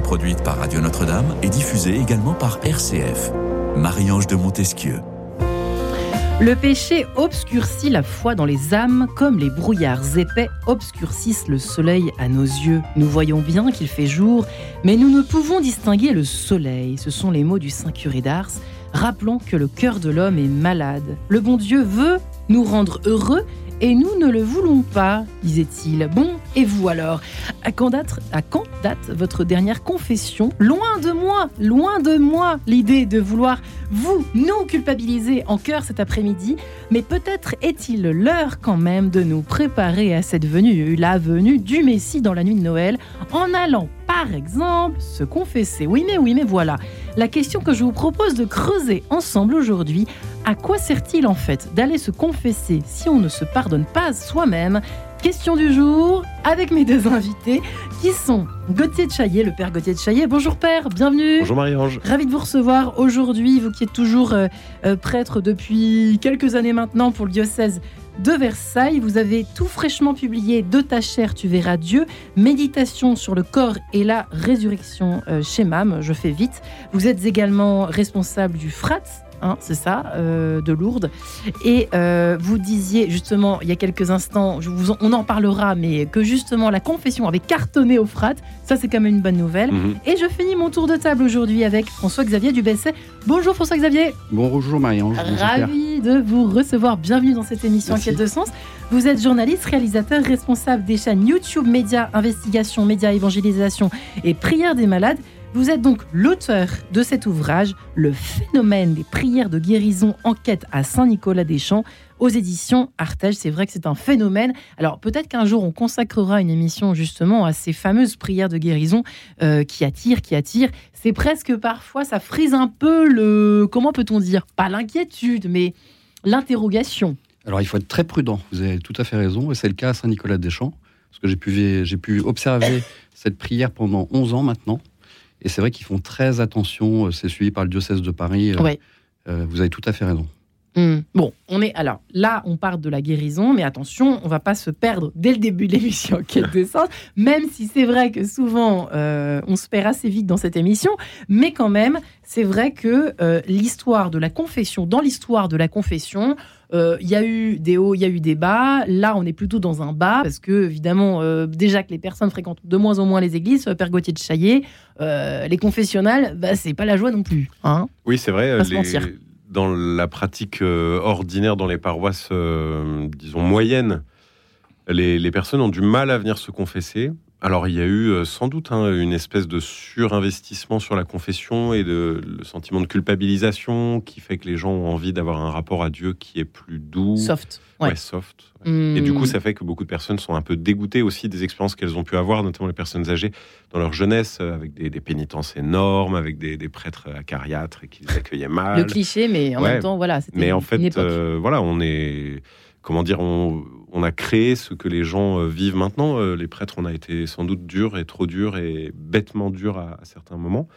produite par Radio Notre-Dame et diffusée également par RCF. Marie-Ange de Montesquieu. Le péché obscurcit la foi dans les âmes comme les brouillards épais obscurcissent le soleil à nos yeux. Nous voyons bien qu'il fait jour, mais nous ne pouvons distinguer le soleil. Ce sont les mots du Saint curé d'Ars. Rappelons que le cœur de l'homme est malade. Le bon Dieu veut nous rendre heureux et nous ne le voulons pas, disait-il. Bon, et vous alors? À quand, date, votre dernière confession? Loin de moi, loin de moi l'idée de vouloir vous, nous culpabiliser en cœur cet après-midi, mais peut-être est-il l'heure quand même de nous préparer à cette venue, la venue du Messie dans la nuit de Noël, en allant par exemple se confesser. Oui mais oui mais voilà, la question que je vous propose de creuser ensemble aujourd'hui, à quoi sert-il en fait d'aller se confesser si on ne se pardonne pas soi-même? Question du jour avec mes deux invités qui sont Gauthier de Chaillet, le père Gauthier de Chaillet. Bonjour père, bienvenue. Bonjour Marie-Ange. Ravi de vous recevoir aujourd'hui, vous qui êtes toujours euh, euh, prêtre depuis quelques années maintenant pour le diocèse de Versailles. Vous avez tout fraîchement publié De ta chair, tu verras Dieu, méditation sur le corps et la résurrection euh, chez MAM. Je fais vite. Vous êtes également responsable du FRAT, hein, c'est ça, euh, de Lourdes. Et euh, vous disiez justement il y a quelques instants, je vous en- on en parlera, mais que justement la confession avait cartonné au FRAT. Ça, c'est quand même une bonne nouvelle. Mhm. Et je finis mon tour de table aujourd'hui avec François-Xavier Dubesset. Bonjour François-Xavier. Bonjour Marie-Ange. Ravi de vous recevoir. Bienvenue dans cette émission Merci. Quête de sens. Vous êtes journaliste, réalisateur, responsable des chaînes YouTube, Média, Investigation, Média, Évangélisation et Prière des malades. Vous êtes donc l'auteur de cet ouvrage, Le phénomène des prières de guérison, enquête à Saint-Nicolas-des-Champs, aux éditions Artege. C'est vrai que c'est un phénomène. Alors peut-être qu'un jour on consacrera une émission justement à ces fameuses prières de guérison euh, qui attirent, qui attirent. C'est presque parfois, ça frise un peu le, comment peut-on dire, pas l'inquiétude, mais l'interrogation. Alors il faut être très prudent, vous avez tout à fait raison, et c'est le cas à Saint-Nicolas-des-Champs, parce que j'ai pu, j'ai pu observer cette prière pendant 11 ans maintenant, et c'est vrai qu'ils font très attention, euh, c'est suivi par le diocèse de Paris, euh, euh, vous avez tout à fait raison. Hmm. Bon, on est alors là, on parle de la guérison, mais attention, on va pas se perdre dès le début de l'émission en quête de sens, même si c'est vrai que souvent euh, on se perd assez vite dans cette émission, mais quand même, c'est vrai que euh, l'histoire de la confession, dans l'histoire de la confession, euh, il y a eu des hauts, il y a eu des bas. Là, on est plutôt dans un bas parce que évidemment, euh, déjà que les personnes fréquentent de moins en moins les églises, Père Gauthier de Chaillet, euh, les confessionnals, bah, c'est pas la joie non plus. Hein Oui, c'est vrai. Les-. Dans la pratique euh, ordinaire, dans les paroisses, euh, disons, moyennes, les, les personnes ont du mal à venir se confesser. Alors, il y a eu euh, sans doute hein, une espèce de surinvestissement sur la confession et de, le sentiment de culpabilisation qui fait que les gens ont envie d'avoir un rapport à Dieu qui est plus doux, Soft. ouais, Ouais. soft. Et du Hmm. coup, ça fait que beaucoup de personnes sont un peu dégoûtées aussi des expériences qu'elles ont pu avoir, notamment les personnes âgées dans leur jeunesse, euh, avec des, des pénitences énormes, avec des, des prêtres acariâtres et qui les accueillaient mal. le cliché, mais en Ouais. même temps, voilà. Mais en une fait, époque. euh, voilà, on est. Comment dire on, on a créé ce que les gens euh, vivent maintenant. Euh, les prêtres, on a été sans doute durs et trop durs et bêtement durs à, à certains moments.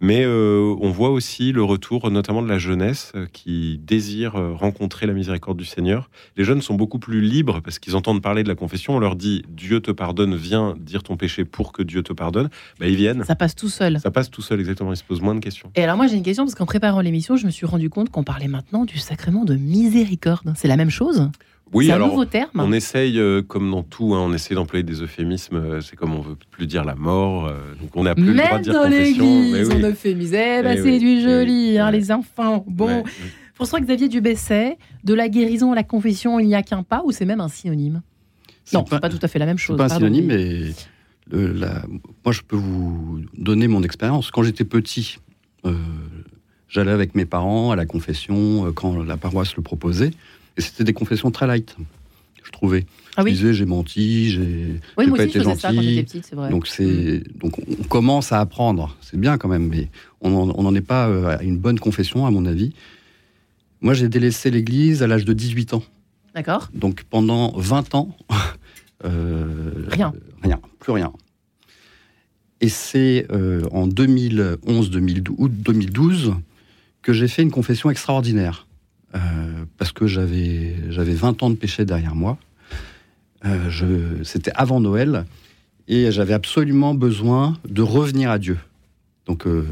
Mais euh, on voit aussi le retour, notamment de la jeunesse, qui désire rencontrer la miséricorde du Seigneur. Les jeunes sont beaucoup plus libres parce qu'ils entendent parler de la confession. On leur dit Dieu te pardonne, viens dire ton péché pour que Dieu te pardonne. Bah, ils viennent. Ça passe tout seul. Ça passe tout seul, exactement. Ils se posent moins de questions. Et alors moi j'ai une question parce qu'en préparant l'émission, je me suis rendu compte qu'on parlait maintenant du sacrement de miséricorde. C'est la même chose? Oui, C'est un alors. nouveau terme On essaye, euh, comme dans tout, hein, on essaie d'employer des euphémismes. euh, c'est comme on veut plus dire la mort, euh, donc on n'a plus le droit Même de dire dans confession. l'église, oui. on euphémise. Eh ben, Eh c'est oui, du eh joli, oui, hein, les enfants. Bon, Ouais, François-Xavier Dubesset, de la guérison à la confession, il n'y a qu'un pas ou c'est même un synonyme? Non, c'est pas tout à fait la même C'est chose. pas un pardon. synonyme, mais le- la- moi je peux vous donner mon expérience. Quand j'étais petit, euh, j'allais avec mes parents à la confession quand la paroisse le proposait, et c'était des confessions très light, je trouvais. Ah Je oui, disais j'ai menti, j'ai oui pas aussi je été faisais ça quand gentil. petite, vrai. Donc c'est donc on commence à apprendre, c'est bien quand même, mais on n'en est pas euh, à une bonne confession à mon avis. Moi j'ai délaissé l'Église à l'âge de 18 ans, D'accord donc pendant 20 ans, euh, Rien. rien, plus rien. Et c'est euh, en 2011, 2012, août 2012 que j'ai fait une confession extraordinaire. Euh, parce que j'avais j'avais 20 ans de péché derrière moi. Euh, C'était avant Noël. Et j'avais absolument besoin de revenir à Dieu. Donc, euh,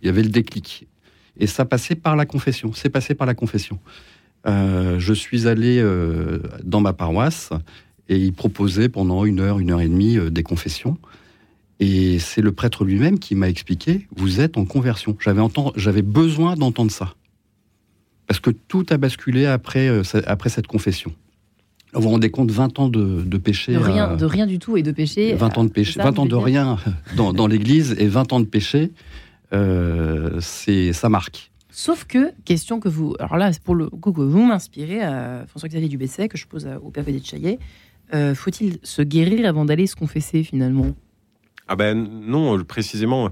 il y avait le déclic. Et ça passait par la confession. C'est passé par la confession. Je suis allé dans ma paroisse et il proposait pendant une heure, une heure et demie des confessions. Et c'est le prêtre lui-même qui m'a expliqué vous êtes en conversion. J'avais besoin d'entendre ça. Parce que tout a basculé après, après cette confession. Vous vous rendez compte, 20 ans de, péché. De rien, de rien du tout et de péché. 20 ans de péché, 20 ans de rien dans, dans l'Église et 20 ans de péché, euh, c'est ça marque. Sauf que, question que vous. Alors là, c'est pour le coup que vous m'inspirez, François-Xavier Dubesset, que je pose au Père de Chaillet. Euh, faut-il se guérir avant d'aller se confesser finalement? Ah ben non, précisément.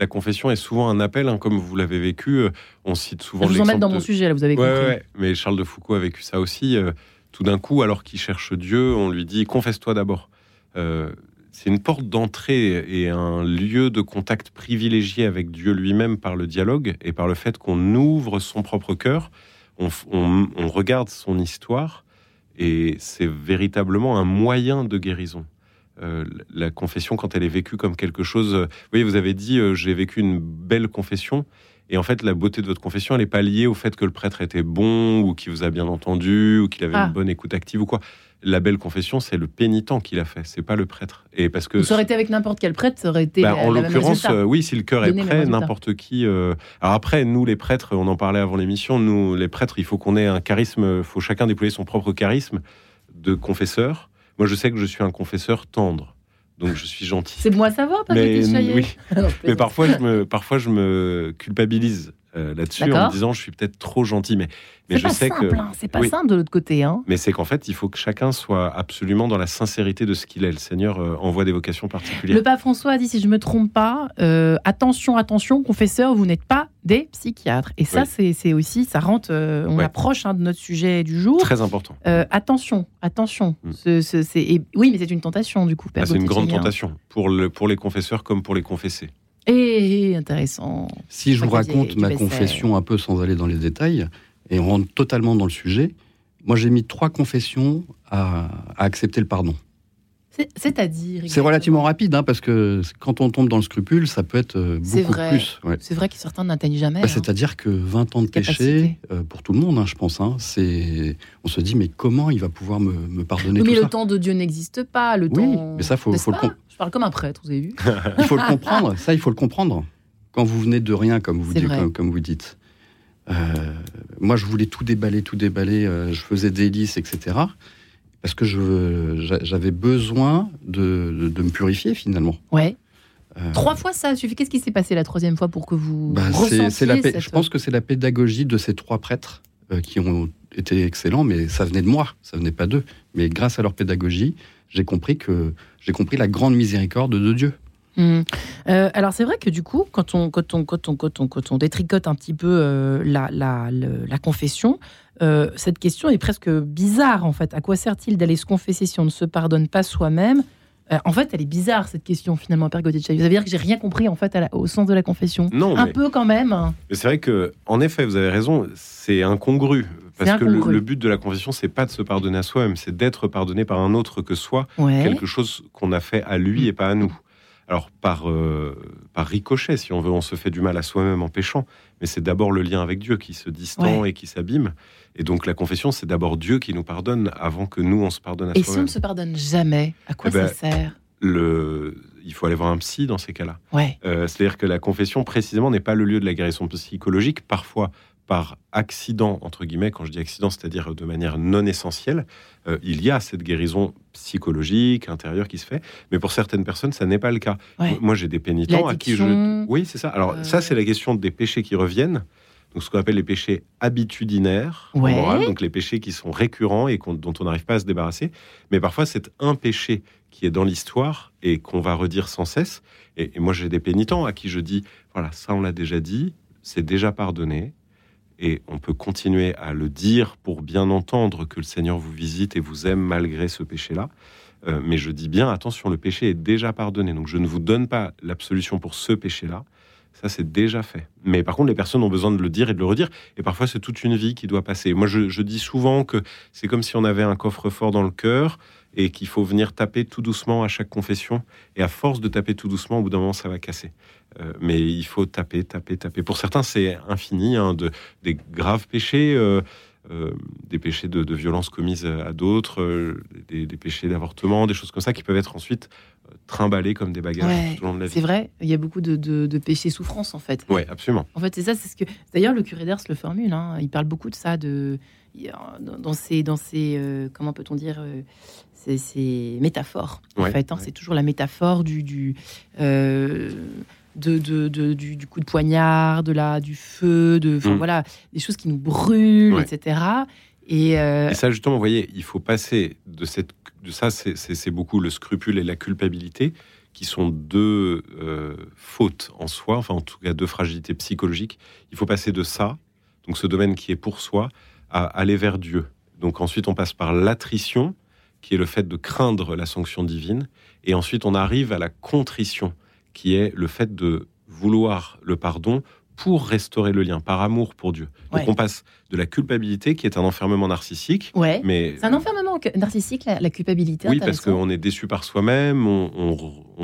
La confession est souvent un appel, hein, comme vous l'avez vécu. On cite souvent. Je vous en mets dans mon sujet, là, vous avez compris. Ouais, mais Charles de Foucault a vécu ça aussi. Euh, tout d'un coup, alors qu'il cherche Dieu, on lui dit confesse-toi d'abord. Euh, c'est une porte d'entrée et un lieu de contact privilégié avec Dieu lui-même par le dialogue et par le fait qu'on ouvre son propre cœur, on, regarde son histoire et c'est véritablement un moyen de guérison. Euh, la confession, quand elle est vécue comme quelque chose, vous voyez, vous avez dit euh, j'ai vécu une belle confession. Et en fait, la beauté de votre confession, elle n'est pas liée au fait que le prêtre était bon ou qu'il vous a bien entendu ou qu'il avait une ah. bonne écoute active ou quoi. La belle confession, c'est le pénitent qui l'a fait, c'est pas le prêtre. Et parce que ça aurait été avec n'importe quel prêtre, ça aurait été. Bah, en l'occurrence, euh, oui, si le cœur est prêt, n'importe qui. Euh, alors après, nous les prêtres, on en parlait avant l'émission. Nous les prêtres, il faut qu'on ait un charisme. Il faut chacun déployer son propre charisme de confesseur. Moi, je sais que je suis un confesseur tendre donc je suis gentil. C'est moi savoir, pas mais, oui. mais parfois je me, parfois je me culpabilise euh, là-dessus en me disant je suis peut-être trop gentil, mais mais je sais que hein. c'est pas simple de l'autre côté. Hein. Mais c'est qu'en fait il faut que chacun soit absolument dans la sincérité de ce qu'il est. Le Seigneur euh, envoie des vocations particulières. Le pape François a dit si je me trompe pas, euh, attention, attention, confesseur, vous n'êtes pas des psychiatres. Et ça c'est aussi ça rentre, on approche hein, de notre sujet du jour. Très important. attention, attention. Mm. oui, mais c'est une tentation du coup. Ah, c'est une grande tentation pour le pour les confesseurs comme pour les confessés. Et intéressant. Si je vous raconte ma confession un peu sans aller dans les détails, et on rentre totalement dans le sujet, moi j'ai mis trois confessions à, accepter le pardon. C'est-à-dire C'est relativement rapide, hein, parce que quand on tombe dans le scrupule, ça peut être euh, beaucoup vrai. plus. C'est vrai que certains n'atteignent jamais. Bah, hein. C'est-à-dire que 20 ans de péché, euh, pour tout le monde, hein, je pense, c'est on se dit, mais comment il va pouvoir me, pardonner Mais le temps de Dieu n'existe pas. Le oui, mais ça, faut, faut le parle comme un prêtre, vous avez vu Il faut le comprendre, ça, il faut le comprendre. Quand vous venez de rien, comme vous, dites, comme, vous dites. Euh, moi, je voulais tout déballer, tout déballer. je faisais des listes, etc parce que j'avais besoin de, de, me purifier finalement. Ouais. Euh, Trois fois ça suffit. Qu'est-ce qui s'est passé la troisième fois pour que vous bah, la Je pense que c'est la pédagogie de ces trois prêtres euh, qui ont été excellents, mais ça venait de moi, ça venait pas d'eux. Mais grâce à leur pédagogie, j'ai compris que j'ai compris la grande miséricorde de Dieu. Mmh. Euh, alors c'est vrai que du coup, quand on, quand on, quand on, quand on, quand on détricote un petit peu la, la, la, confession, euh, cette question est presque bizarre en fait. À quoi sert-il d'aller se confesser si on ne se pardonne pas soi-même? Euh, En fait, elle est bizarre cette question finalement, Père Gauthier. Vous avez dire que j'ai rien compris en fait au sens de la confession. Non, un peu quand même. Mais c'est vrai que, en effet, vous avez raison. C'est incongru. Parce que le, but de la confession, c'est pas de se pardonner à soi-même, c'est d'être pardonné par un autre que soi, quelque chose qu'on a fait à lui et pas à nous. Alors par, euh, par ricochet, si on veut, on se fait du mal à soi-même en péchant, mais c'est d'abord le lien avec Dieu qui se distend et qui s'abîme. Et donc la confession, c'est d'abord Dieu qui nous pardonne avant que nous, on se pardonne à soi-même. Et si on ne se pardonne jamais, à quoi eh ça ben, sert? le... Il faut aller voir un psy dans ces cas-là. Ouais. Euh, c'est-à-dire que la confession, précisément, n'est pas le lieu de la guérison psychologique. Parfois, par accident, entre guillemets, quand je dis accident, c'est-à-dire de manière non essentielle, euh, il y a cette guérison psychologique, intérieure qui se fait, mais pour certaines personnes, ça n'est pas le cas. Moi, j'ai des pénitents à qui je... Oui, c'est ça. Alors, ça, c'est la question des péchés qui reviennent donc ce qu'on appelle les péchés habitudinaires donc les péchés qui sont récurrents et dont on n'arrive pas à se débarrasser. Mais parfois, c'est un péché qui est dans l'histoire et qu'on va redire sans cesse. Et, moi, j'ai des pénitents à qui je dis, voilà, ça on l'a déjà dit, c'est déjà pardonné. Et on peut continuer à le dire pour bien entendre que le Seigneur vous visite et vous aime malgré ce péché-là. Euh, mais je dis bien, attention, le péché est déjà pardonné. Donc je ne vous donne pas l'absolution pour ce péché-là. Ça, c'est déjà fait. Mais par contre, les personnes ont besoin de le dire et de le redire. Et parfois, c'est toute une vie qui doit passer. Moi, je, dis souvent que c'est comme si on avait un coffre-fort dans le cœur et qu'il faut venir taper tout doucement à chaque confession. Et à force de taper tout doucement, au bout d'un moment, ça va casser. Euh, mais il faut taper, taper, taper. Pour certains, c'est infini, hein, de, des graves péchés. Euh, euh, des péchés de, violence commises à d'autres, des, péchés d'avortement, des choses comme ça qui peuvent être ensuite trimballés comme des bagages tout au long de la vie. C'est vrai, il y a beaucoup de, péchés souffrance en fait. Oui, absolument. En fait, c'est ça, c'est ce que. D'ailleurs, le curé d'Ars le formule. Hein, il parle beaucoup de ça, de dans ces, dans ces comment peut-on dire, ces, métaphores. En fait, hein. c'est toujours la métaphore du, du de, du, coup de poignard, de la, du feu, de, mm. voilà, des choses qui nous brûlent, etc. Euh, et, ça, justement, vous voyez, il faut passer de, cette, de ça, c'est beaucoup le scrupule et la culpabilité, qui sont deux euh, fautes en soi, enfin en tout cas deux fragilités psychologiques. Il faut passer de ça, donc ce domaine qui est pour soi, à aller vers Dieu. Donc ensuite, on passe par l'attrition, qui est le fait de craindre la sanction divine, et ensuite on arrive à la contrition qui est le fait de vouloir le pardon pour restaurer le lien, par amour pour Dieu. Donc on passe de la culpabilité, qui est un enfermement narcissique. Ouais. Mais c'est un enfermement narcissique, la, culpabilité. Oui, parce qu'on est déçu par soi-même, on,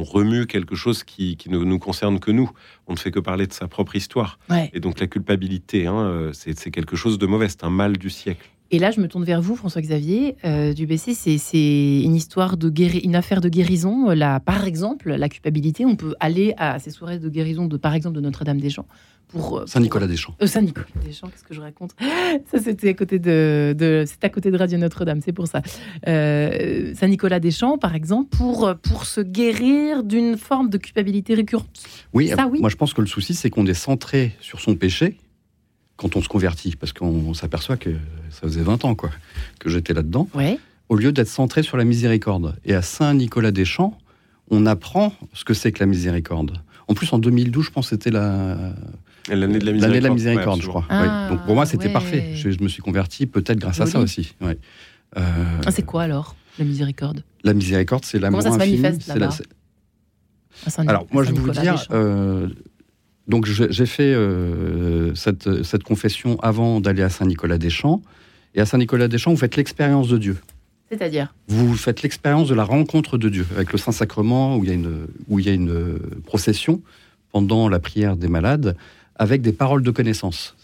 remue quelque chose qui, ne nous concerne que nous. On ne fait que parler de sa propre histoire. Et donc la culpabilité, hein, euh, c'est quelque chose de mauvais, c'est un mal du siècle. Et là, je me tourne vers vous, François-Xavier, euh, du BC. C'est une histoire de une affaire de guérison. Là, par exemple, la culpabilité, on peut aller à ces soirées de guérison, de, par exemple, de Notre-Dame-des-Champs. Pour, euh, Saint-Nicolas-des-Champs. Euh, Saint-Nicolas-des-Champs, qu'est-ce que je raconte? Ça, c'était à côté de, de c'est à côté de Radio Notre-Dame, c'est pour ça. Saint-Nicolas-des-Champs, par exemple, pour, pour se guérir d'une forme de culpabilité récurrente. Oui, ça, oui. moi je pense que le souci, c'est qu'on est centré sur son péché quand on se convertit, parce qu'on s'aperçoit que ça faisait 20 ans quoi, que j'étais là-dedans, au lieu d'être centré sur la miséricorde. Et à Saint-Nicolas-des-Champs, on apprend ce que c'est que la miséricorde. En plus, en 2012, je pense que c'était la... L'année de la miséricorde. je crois. Ah, Donc pour moi, c'était parfait. Je, me suis converti peut-être grâce à ça aussi. Euh, ah, c'est quoi alors, la miséricorde? La miséricorde, c'est l'amour infini. Comment ça se manifeste Alors, moi, je vais vous dire, donc j'ai fait euh, cette, confession avant d'aller à Saint-Nicolas-des-Champs. Et à Saint-Nicolas-des-Champs, vous faites l'expérience de Dieu. C'est-à-dire? Vous faites l'expérience de la rencontre de Dieu avec le Saint-Sacrement, où il y a une, où il y a une procession pendant la prière des malades, avec des paroles de connaissance.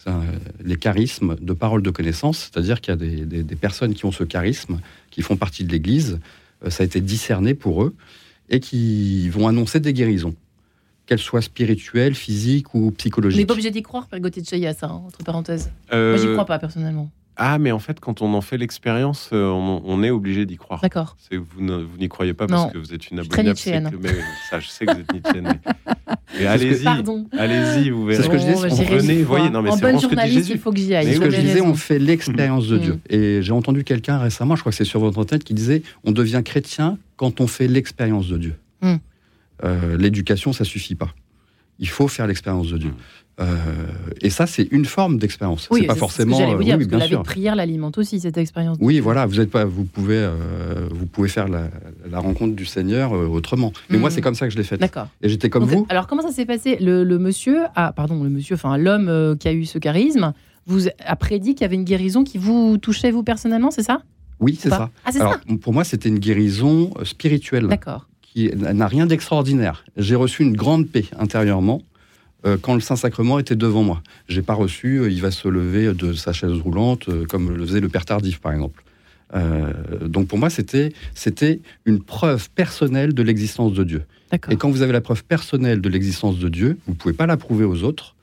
les charismes de paroles de connaissance, c'est-à-dire qu'il y a des, des, personnes qui ont ce charisme, qui font partie de l'Église, euh, ça a été discerné pour eux, et qui vont annoncer des guérisons qu'elle soit spirituelle, physique ou psychologique. On n'est pas obligé d'y croire, Père Gauthier de Chaya, ça, hein, entre parenthèses. Euh... Moi, j'y crois pas, personnellement. Ah, mais en fait, quand on en fait l'expérience, euh, on, est obligé d'y croire. D'accord. Vous, vous n'y croyez pas parce que vous êtes une abominable Mais ça, je sais que vous êtes Nietzscheenne. Mais, allez-y, allez-y, vous verrez. C'est ce que je disais. Venez, voyez. Non, mais en bonne journaliste, il faut que j'y aille. C'est ce que je disais, on fait l'expérience de Dieu. Mm. Et j'ai entendu quelqu'un récemment, je crois que c'est sur votre tête, qui disait on devient chrétien quand on fait l'expérience de Dieu. Euh, l'éducation, ça suffit pas. Il faut faire l'expérience de Dieu. Euh, et ça, c'est une forme d'expérience. Oui, c'est pas forcément. Ce que vous dire, oui, parce que la prière l'alimente aussi cette expérience. Oui, voilà. Vous êtes pas, vous pouvez, euh, vous pouvez faire la, rencontre du Seigneur euh, autrement. Mais moi, hmm. c'est comme ça que je l'ai fait. D'accord. Et j'étais comme vous. Alors, comment ça s'est passé? Le, monsieur, ah, pardon, le monsieur, enfin l'homme qui a eu ce charisme, vous a prédit qu'il y avait une guérison qui vous touchait vous personnellement, c'est ça? Oui, c'est ça. Ah, c'est ça. Pour moi, c'était une guérison spirituelle. D'accord qui n'a rien d'extraordinaire. J'ai reçu une grande paix intérieurement euh, quand le Saint-Sacrement était devant moi. J'ai pas reçu, euh, il va se lever de sa chaise roulante, euh, comme le faisait le Père Tardif, par exemple. donc pour moi, c'était c'était une preuve personnelle de l'existence de Dieu. Et quand vous avez la preuve personnelle de l'existence de Dieu, vous pouvez pas la prouver aux autres,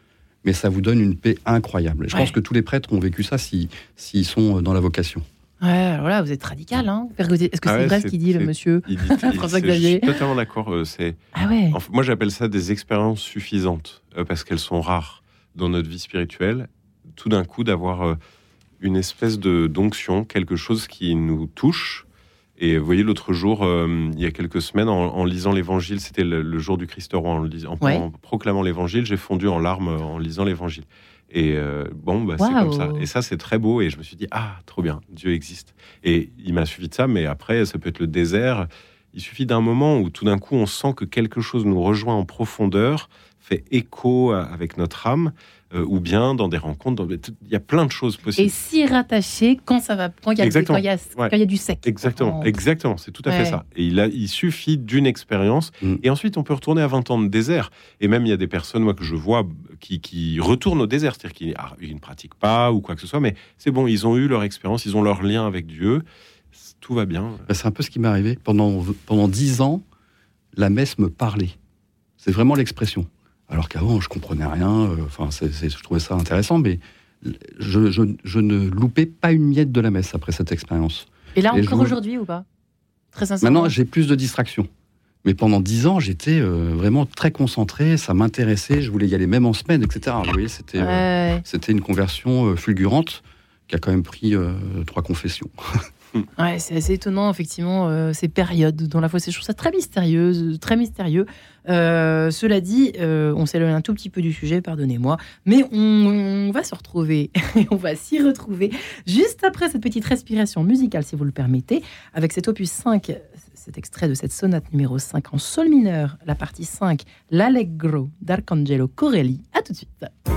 mais ça vous donne une paix incroyable. je pense que tous les prêtres ont vécu ça s'ils sont dans la vocation. Ouais, voilà, vous êtes radical, hein Est-ce que c'est vrai ce qu'il dit, le monsieur François Xavier Je suis totalement d'accord. Euh, c'est. Ah ouais. moi, j'appelle ça des expériences suffisantes euh, parce qu'elles sont rares dans notre vie spirituelle. Tout d'un coup, d'avoir euh, une espèce de d'onction, quelque chose qui nous touche. Et vous voyez, l'autre jour, il y a quelques semaines, en, lisant l'Évangile, c'était le, jour du Christ roi, en, en proclamant l'Évangile, j'ai fondu en larmes en lisant l'Évangile. Et euh, bon, bah, c'est comme ça. Et ça, c'est très beau. Et je me suis dit, ah, trop bien, Dieu existe. Et il m'a suivi de ça, mais après, ça peut être le désert. Il suffit d'un moment où tout d'un coup on sent que quelque chose nous rejoint en profondeur, fait écho avec notre âme, euh, ou bien dans des rencontres. il y a plein de choses possibles. Et s'y rattacher quand ça va, quand il y a, quand il y a, quand il y a du sec. Exactement, exactement, c'est tout à fait ça. Et il, a, il suffit d'une expérience, mm. et ensuite on peut retourner à 20 ans de désert. Et même il y a des personnes, moi que je vois, qui, qui retournent au désert, c'est-à-dire qu'ils ah, ne pratiquent pas ou quoi que ce soit, mais c'est bon, ils ont eu leur expérience, ils ont leur lien avec Dieu, tout va bien. Bah, c'est un peu ce qui m'est arrivé pendant pendant dix ans. La messe me parlait. C'est vraiment l'expression alors qu'avant je comprenais rien. Euh, enfin, je trouvais ça intéressant, mais je, ne loupais pas une miette de la messe après cette expérience. Et là encore aujourd'hui ou pas? Très sincèrement. Maintenant, j'ai plus de distractions. Mais pendant dix ans, j'étais euh, vraiment très concentré, ça m'intéressait, je voulais y aller même en semaine, etc. Vous voyez, c'était euh, c'était une conversion fulgurante qui a quand même pris trois confessions. Ouais, c'est assez étonnant, effectivement, euh, ces périodes dans la foi. Je trouve ça très mystérieuse, très mystérieux. Euh, cela dit, euh, on s'éloigne un tout petit peu du sujet, pardonnez-moi, mais on, va se retrouver, on va s'y retrouver juste après cette petite respiration musicale, si vous le permettez, avec cet opus 5, cet extrait de cette sonate numéro 5 en sol mineur, la partie 5, l'Allegro d'Arcangelo Corelli. À tout de suite.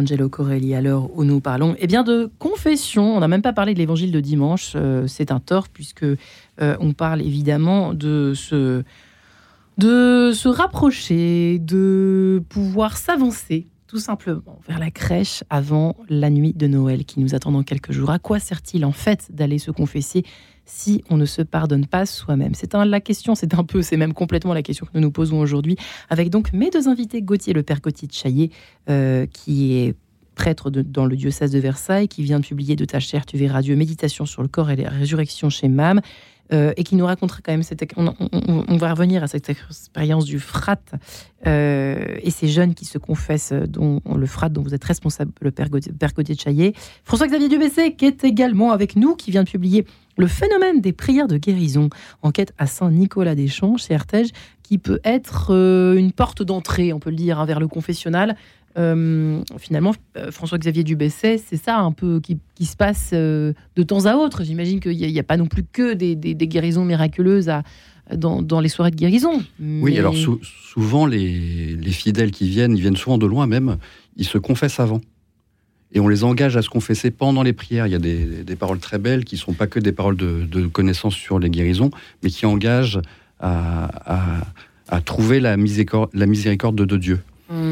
Arcangelo Corelli à l'heure où nous parlons Eh bien de confession. On n'a même pas parlé de l'évangile de dimanche. Euh, c'est un tort puisque euh, on parle évidemment de se, de se rapprocher, de pouvoir s'avancer tout simplement vers la crèche avant la nuit de Noël qui nous attend dans quelques jours. À quoi sert-il en fait d'aller se confesser si on ne se pardonne pas soi-même C'est la question, c'est un peu, c'est même complètement la question que nous nous posons aujourd'hui, avec donc mes deux invités, Gauthier, le père Gauthier de Chaillet, euh, qui est prêtre dans le diocèse de Versailles, qui vient de publier De ta chair, tu verras Dieu, méditation sur le corps et la résurrection chez MAM, euh, et qui nous racontera quand même cette. On, va revenir à cette expérience du frat euh, et ces jeunes qui se confessent, dont le frat dont vous êtes responsable, le père Gauthier, de Chaillet. François-Xavier Dubessé, qui est également avec nous, qui vient de publier le phénomène des prières de guérison, enquête à Saint-Nicolas des Champs, chez Artege, qui peut être euh, une porte d'entrée, on peut le dire, hein, vers le confessionnal. Euh, finalement, euh, François-Xavier Dubesset, c'est ça un peu qui, se passe de temps à autre. J'imagine qu'il n'y a, pas non plus que des, guérisons miraculeuses à, dans, les soirées de guérison. Oui, alors souvent, les, les, fidèles qui viennent, ils viennent souvent de loin même, ils se confessent avant et on les engage à se confesser pendant les prières. Il y a des, paroles très belles qui ne sont pas que des paroles de, connaissance sur les guérisons, mais qui engagent à, trouver la miséricorde, la miséricorde de, Dieu. Mmh.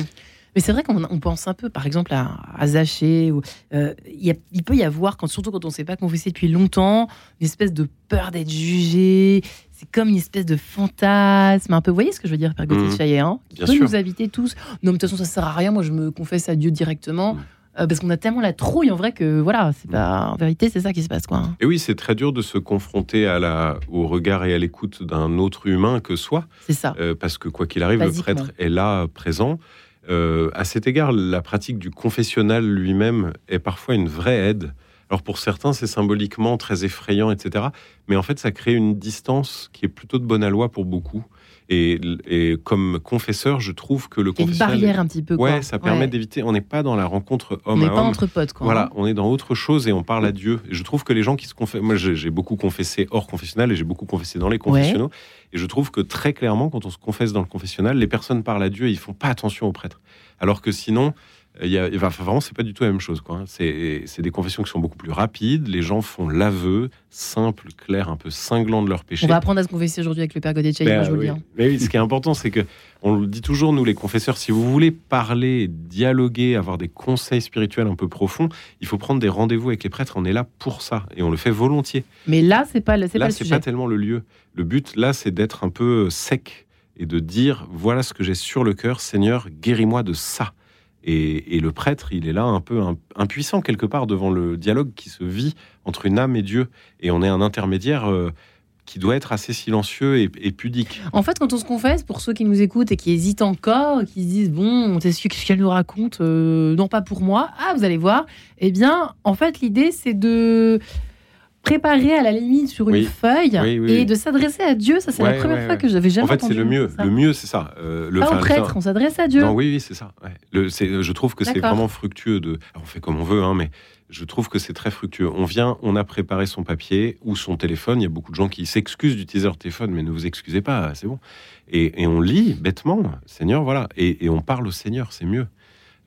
Mais c'est vrai qu'on pense un peu, par exemple, à, à Zaché. Euh, il, peut y avoir, quand, surtout quand on ne s'est pas confessé depuis longtemps, une espèce de peur d'être jugé. C'est comme une espèce de fantasme un peu. Vous voyez ce que je veux dire, Père Gauthier mmh. hein Qui peut nous inviter tous. Non, mais de toute façon, ça ne sert à rien. Moi, je me confesse à Dieu directement. Mmh. Euh, parce qu'on a tellement la trouille en vrai que voilà, c'est pas en vérité c'est ça qui se passe quoi. Et oui, c'est très dur de se confronter à la, au regard et à l'écoute d'un autre humain que soi. C'est ça. Euh, parce que quoi qu'il arrive, le prêtre est là présent. Euh, à cet égard, la pratique du confessionnal lui-même est parfois une vraie aide Alors pour certains, c'est symboliquement très effrayant, etc. Mais en fait, ça crée une distance qui est plutôt de bonne aloi pour beaucoup. Et, et comme confesseur, je trouve que le a une barrière un petit peu. quoi. Ouais, ça permet Ouais. d'éviter. On n'est pas dans la rencontre On homme n'est à pas homme. entre potes, quoi. Voilà, hein. on est dans autre chose et on parle à Dieu. Et je trouve que les gens qui se confessent, moi j'ai beaucoup confessé hors confessionnal et j'ai beaucoup confessé dans les confessionnaux. Et je trouve que très clairement, quand on se confesse dans le confessionnal, les personnes parlent à Dieu et ils font pas attention aux prêtres. Alors que sinon, il y a, enfin, vraiment, c'est pas du tout la même chose. quoi, hein. C'est c'est des confessions qui sont beaucoup plus rapides. Les gens font l'aveu simple, clair, un peu cinglant de leur péché. On va apprendre à se confesser aujourd'hui avec le père Godetcha, Ben, je vous le dis. hein. Mais oui, ce qui est important, c'est que on le dit toujours, nous les confesseurs, si vous voulez parler, dialoguer, avoir des conseils spirituels un peu profonds, il faut prendre des rendez-vous avec les prêtres. On est là pour ça et on le fait volontiers. Mais là, c'est pas, le- c'est pas Là, le c'est sujet. pas tellement le lieu. Le but, là, c'est d'être un peu sec et de dire voilà ce que j'ai sur le cœur, Seigneur, guéris-moi de ça. Et, le prêtre, il est là un peu im- impuissant quelque part devant le dialogue qui se vit entre une âme et Dieu. Et on est un intermédiaire euh, qui doit être assez silencieux et, et pudique. En fait, quand on se confesse, pour ceux qui nous écoutent et qui hésitent encore, qui se disent bon, c'est ce qu'elle nous raconte, euh, non pas pour moi. Ah, vous allez voir. Eh bien, en fait, l'idée c'est de préparer à la limite sur une feuille Oui, oui, et de s'adresser à Dieu. Ça, c'est Ouais, la première ouais, fois ouais. que j'avais jamais En fait, c'est entendu le mieux. ça. Le mieux, c'est ça. Euh, le, Pas au prêtre, on s'adresse à Dieu. Non, oui, oui, c'est ça. Le, je trouve que c'est vraiment fructueux de. alors, on fait comme on veut, hein, mais je trouve que c'est très fructueux. On vient, on a préparé son papier ou son téléphone. Il y a beaucoup de gens qui s'excusent d'utiliser leur téléphone, mais ne vous excusez pas, c'est bon. Et, et on lit bêtement, Seigneur, voilà. Et, et on parle au Seigneur, c'est mieux.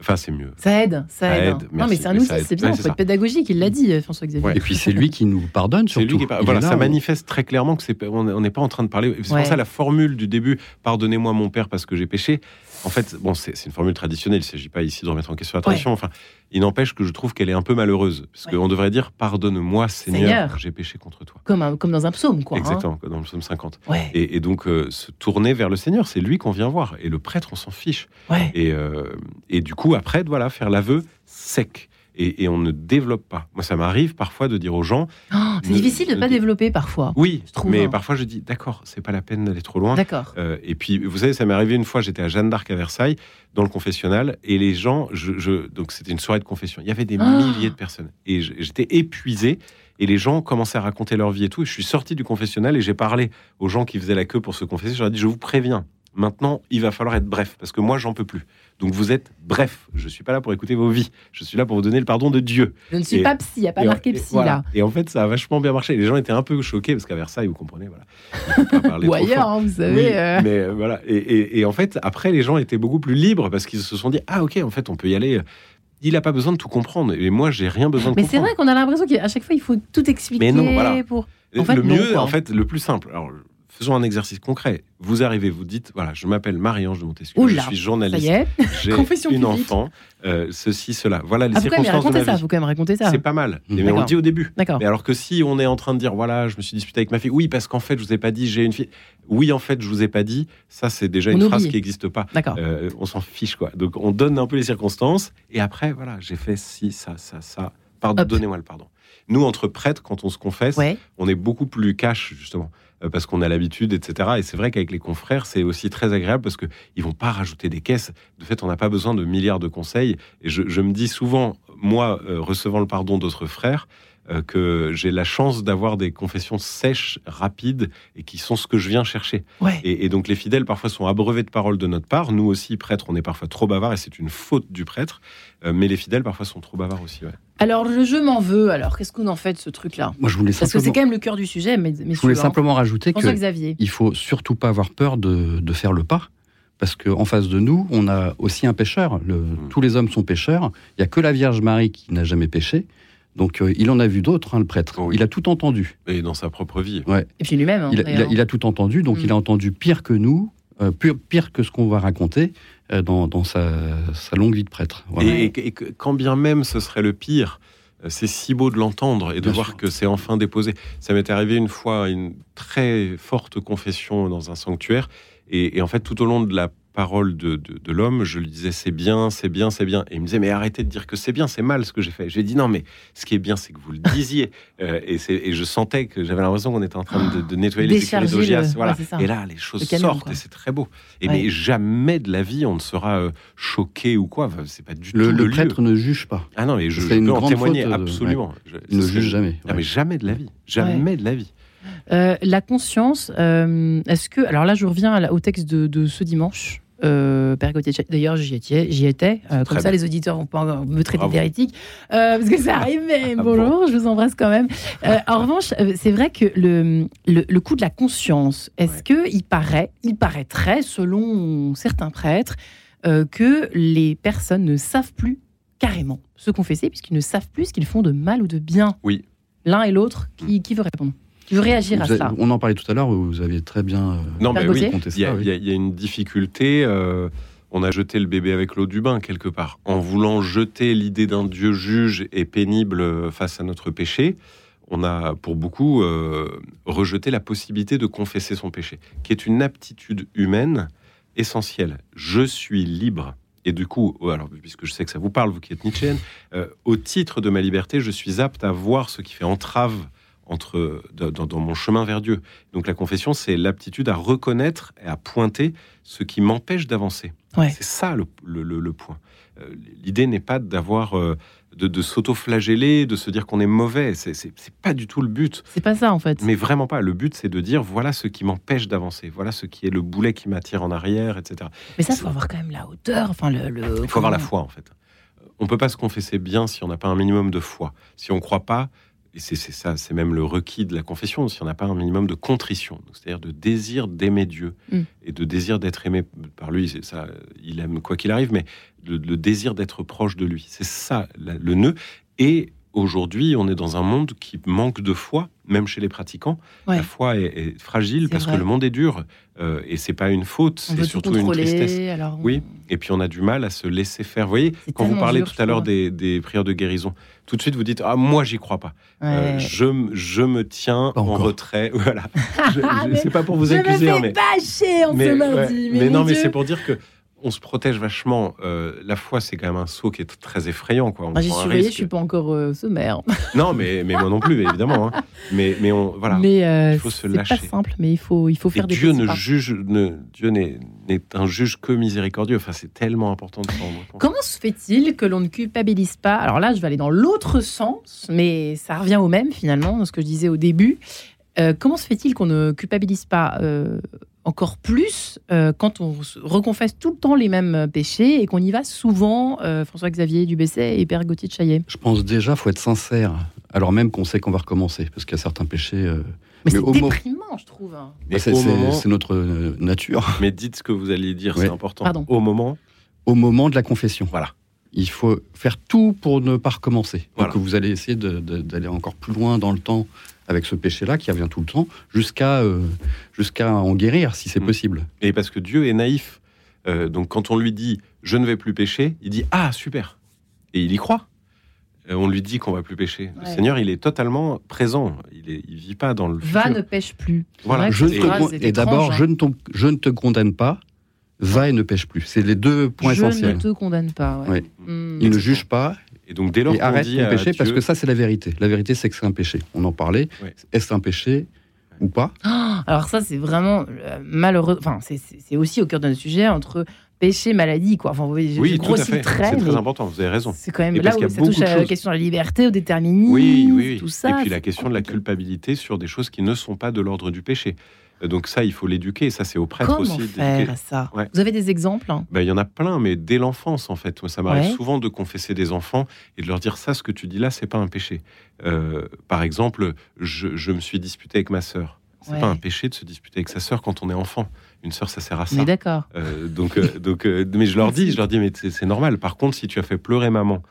Enfin, c'est mieux. Ça aide, ça, Ça aide. aide, non, mais c'est un outil, c'est bien. Ouais, il c'est faut être pédagogique, il l'a dit, euh, François Xavier. Ouais. Et puis c'est lui qui nous pardonne surtout. lui qui Voilà, ça manifeste très clairement que c'est on on n'est pas en train de parler. C'est Ouais. pour ça la formule du début. Pardonnez-moi mon père parce que j'ai péché. En fait, bon, c'est une formule traditionnelle. Il ne s'agit pas ici de remettre en question la tradition. Enfin, il n'empêche que je trouve qu'elle est un peu malheureuse parce Ouais. qu'on devrait dire pardonne-moi Seigneur, Seigneur. j'ai péché contre toi. Comme, un- comme dans un psaume, quoi. hein. Exactement, comme dans le psaume 50. Ouais, Et, et donc euh, se tourner vers le Seigneur, c'est lui qu'on vient voir. Et le prêtre, on s'en fiche. ouais. Et, euh, et du coup, après, voilà, faire l'aveu sec. Et, et on ne développe pas. Moi, ça m'arrive parfois de dire aux gens, Oh, c'est difficile de ne pas développer parfois. oui, Je trouve, mais hein. parfois je dis, d'accord, c'est pas la peine d'aller trop loin. D'accord. Euh, et puis, vous savez, ça m'est arrivé une fois, j'étais à Jeanne d'Arc à Versailles, dans le confessionnal, et les gens, je, je- donc c'était une soirée de confession, il y avait des Ah. milliers de personnes, et j'étais épuisé, et les gens commençaient à raconter leur vie et tout, et je suis sorti du confessionnal, et j'ai parlé aux gens qui faisaient la queue pour se confesser, je leur ai dit, je vous préviens, maintenant, il va falloir être bref, parce que moi, j'en peux plus. Donc vous êtes bref, je suis pas là pour écouter vos vies, je suis là pour vous donner le pardon de Dieu. Je ne suis Et- pas psy, il n'y a pas marqué et psy voilà. là. Et en fait, ça a vachement bien marché. Les gens étaient un peu choqués parce qu'à Versailles, vous comprenez, voilà. Ou ailleurs, hein, vous savez. Oui, euh. mais euh, voilà. Et, en fait, après, les gens étaient beaucoup plus libres parce qu'ils se sont dit ah ok, en fait, on peut y aller. Il n'a pas besoin de tout comprendre. Et moi, j'ai rien besoin de Mais c'est comprendre. vrai qu'on a l'impression qu'à chaque fois, il faut tout expliquer. Mais non, voilà. pour... En fait, le mieux, en fait, le plus simple. Alors, faisons un exercice concret. Vous arrivez, vous dites voilà, je m'appelle Marie-Ange de Montesquieu, je suis Ça journaliste, y est. j'ai une publique. enfant, euh, ceci, cela. Voilà les Ah, circonstances de ma ça. vie. faut quand même raconter ça. C'est pas mal. Mais on le dit au début. D'accord. Mais alors que si on est en train de dire voilà, je me suis disputé avec ma fille, oui, parce qu'en fait, je vous ai pas dit, j'ai une fille. Oui, en fait, je vous ai pas dit. Ça, c'est déjà On une phrase qui n'existe pas. D'accord. Euh, on s'en fiche, quoi. Donc, on donne un peu les circonstances. Et après, voilà, j'ai fait ci, ça, ça, ça. Pardon, donnez-moi le pardon. Nous, entre prêtres, quand on se confesse, Ouais. on est beaucoup plus cash, justement, parce qu'on a l'habitude, etc. Et c'est vrai qu'avec les confrères, c'est aussi très agréable parce qu'ils vont pas rajouter des caisses. De fait, on n'a pas besoin de milliards de conseils. Et je, je me dis souvent, moi, euh, recevant le pardon d'autres frères, euh, que j'ai la chance d'avoir des confessions sèches, rapides, et qui sont ce que je viens chercher. Ouais. Et, et donc les fidèles parfois sont abreuvés de paroles de notre part. Nous aussi, prêtres, on est parfois trop bavards, et c'est une faute du prêtre. Euh, mais les fidèles parfois sont trop bavards aussi. ouais. Alors, le jeu m'en veut. Alors, qu'est-ce qu'on en fait de ce truc-là? Moi, je voulais Parce que c'est quand même le cœur du sujet, mais, mais je voulais simplement rajouter que François Xavier. il faut surtout pas avoir peur de, de faire le pas. Parce qu'en face de nous, on a aussi un pécheur. Le- Mm. Tous les hommes sont pécheurs. Il n'y a que la Vierge Marie qui n'a jamais péché. Donc euh, il en a vu d'autres, hein, le prêtre. Oui. Il a tout entendu. Et dans sa propre vie. Et puis lui-même. hein, Il a, il a- d'ailleurs. il a tout entendu, donc Mm. il a entendu pire que nous, euh, pire, pire que ce qu'on va raconter euh, dans, dans sa, sa longue vie de prêtre. Voilà. Et, et- et que- quand bien même ce serait le pire, c'est si beau de l'entendre et de Bien voir sûr. que c'est enfin déposé. Ça m'est arrivé une fois une très forte confession dans un sanctuaire. Et, et en fait, tout au long de la parole de, de, de l'homme, je lui disais c'est bien, c'est bien, c'est bien. Et il me disait mais arrêtez de dire que c'est bien, c'est mal ce que j'ai fait. J'ai dit non, mais ce qui est bien, c'est que vous le disiez. Euh, et, c'est- et je sentais que j'avais l'impression qu'on était en train de, de nettoyer les écuries Voilà. ouais, et là, les choses camion, sortent quoi. et c'est très beau. Et Ouais. mais jamais de la vie on ne sera euh, choqué ou quoi. Enfin, c'est pas du Le, tout le prêtre ne juge pas. Ah non, mais je, je une peux en témoigner faute, absolument. Je- Il ne juge jamais. Ah, mais jamais de la vie. Jamais de la vie. Euh, la conscience, euh, est-ce que. Alors là, je reviens à la- au texte de, de ce dimanche. Euh, d'ailleurs, j'y étais. J'y étais. Euh, comme ça, bien. les auditeurs vont pas me traiter d'hérétique. Euh, parce que ça arrive, mais Ah bonjour, je vous embrasse quand même. Euh, en revanche, euh, c'est vrai que le, le, le coup de la conscience, est-ce Ouais. que il paraît, il paraîtrait, selon certains prêtres, que les personnes ne savent plus carrément se confesser, puisqu'ils ne savent plus ce qu'ils font de mal ou de bien. Oui. L'un et l'autre. Qui, qui veut répondre? Qui veut réagir à avez- cela on en parlait tout à l'heure, vous aviez très bien euh, Non, mais oui. Il y, a, ça. il oui. y a- il y a une difficulté. euh, on a jeté le bébé avec l'eau du bain quelque part. En voulant jeter l'idée d'un Dieu juge et pénible face à notre péché, on a pour beaucoup euh, rejeté la possibilité de confesser son péché, qui est une aptitude humaine essentielle. Je suis libre. Et du coup, alors, puisque je sais que ça vous parle, vous qui êtes Nietzschéenne, euh, au titre de ma liberté, je suis apte à voir ce qui fait entrave entre, dans, dans mon chemin vers Dieu. Donc la confession, c'est l'aptitude à reconnaître et à pointer ce qui m'empêche d'avancer. Ouais. C'est ça le, le- le- le point. Euh, L'idée n'est pas d'avoir euh, de, de s'auto-flageller, de se dire qu'on est mauvais. C'est c'est- pas du tout le but. C'est pas ça en fait. Mais vraiment pas. Le but, c'est de dire voilà ce qui m'empêche d'avancer. Voilà ce qui est le boulet qui m'attire en arrière, etc. Mais ça, faut avoir quand même la hauteur. Enfin, le, le- Il faut avoir la foi, en fait. On peut pas se confesser bien si on n'a pas un minimum de foi. Si on croit pas, et c'est ça, c'est même le requis de la confession, si on n'a pas un minimum de contrition, c'est-à-dire de désir d'aimer Dieu Mm. et de désir d'être aimé par lui, c'est ça, il aime quoi qu'il arrive, mais le, le désir d'être proche de lui, c'est ça la- le nœud. Et aujourd'hui, on est dans un monde qui manque de foi, même chez les pratiquants. Ouais. La foi est, est fragile parce vrai. que le monde est dur euh, et c'est pas une faute, c'est surtout une tristesse. On- Oui, et puis on a du mal à se laisser faire. Vous voyez, quand vous parlez dur, tout à l'heure des, des prières de guérison, tout de suite vous dites Ah, moi j'y crois pas. Euh, je, je me tiens Pas en encore. retrait. Voilà. C'est pas pour vous je accuser, me hein, fais mais. bâcher en mais, ce ouais, mardi. mais mon non, mais c'est pour dire que on se protège vachement. Euh, la foi, c'est quand même un saut qui est très effrayant. Quoi. On Ah, J'ai surveillé, je suis pas encore euh, sommaire. Non, mais, mais moi non plus, évidemment. hein. Mais, mais on, voilà. mais euh, il faut se c'est pas lâcher. simple, mais il faut, il faut Et faire des Dieu ne pas. juge, ne, Dieu n'est n'est un juge que miséricordieux. Enfin, c'est tellement important de s'en rendre compte. Comment se fait-il que l'on ne culpabilise pas? Alors là, je vais aller dans l'autre sens, mais ça revient au même finalement, dans ce que je disais au début. Comment se fait-il qu'on ne culpabilise pas encore plus euh, quand on se reconfesse tout le temps les mêmes péchés et qu'on y va souvent, euh, François-Xavier Dubesset et Père Gauthier de Chaillet Je pense déjà, faut être sincère, alors même qu'on sait qu'on va recommencer, parce qu'il y a certains péchés. euh, Mais, Mais c'est mo- déprimant, je trouve. Mais c'est au c'est- moment- c'est notre euh, nature. Mais dites ce que vous alliez dire, Ouais. c'est important. Pardon. Au moment, Au moment de la confession, voilà. il faut faire tout pour ne pas recommencer. Voilà. Donc vous allez essayer de- de- d'aller encore plus loin dans le temps avec ce péché-là qui revient tout le temps, jusqu'à euh, jusqu'à en guérir si c'est Mm. possible. Et parce que Dieu est naïf. Euh, donc quand on lui dit je ne vais plus pécher, il dit ah super. Et il y croit. Euh, on lui dit qu'on va plus pécher. Le. Seigneur, il est totalement présent. Il il vit pas dans le Va futur. ne pêche plus. Voilà. Je ne te et d'abord, étrange, je, hein. ne je ne te condamne pas, va et ne pêche plus. C'est les deux points je essentiels. ne te condamne pas. ouais. Ouais. Hmm. Il ne juge pas Et donc dès lors qu'on arrête dit ton à péché parce Dieu- que ça, c'est la vérité. La vérité, c'est que c'est un péché. On en parlait. Est-ce un péché ou pas Alors ça, c'est vraiment euh, malheureux. Enfin, c'est- aussi au cœur de notre sujet entre péché, maladie, quoi. Enfin, vous voyez, je- je oui, tout à fait. C'est très important. Vous avez raison. C'est quand même Et là parce où ça touche à la question de la liberté, au déterminisme, Oui, oui, oui. tout ça. et puis la question de la culpabilité sur des choses qui ne sont pas de l'ordre du péché. Euh, Donc ça, il faut l'éduquer. Ça, c'est au prêtre Comment aussi faire ça Ouais. Vous avez des exemples hein Ben, il y en a plein, mais dès l'enfance, en fait. Moi, ça m'arrive Ouais. souvent de confesser des enfants et de leur dire ça, ce que tu dis là, c'est pas un péché. Euh, par exemple, je, je me suis disputé avec ma sœur. C'est Ouais. pas un péché de se disputer avec sa sœur quand on est enfant. Une sœur, ça sert à ça. est d'accord. Euh, donc, euh, donc, mais je leur dis, je leur dis, mais c'est c'est normal. Par contre, si tu as fait pleurer maman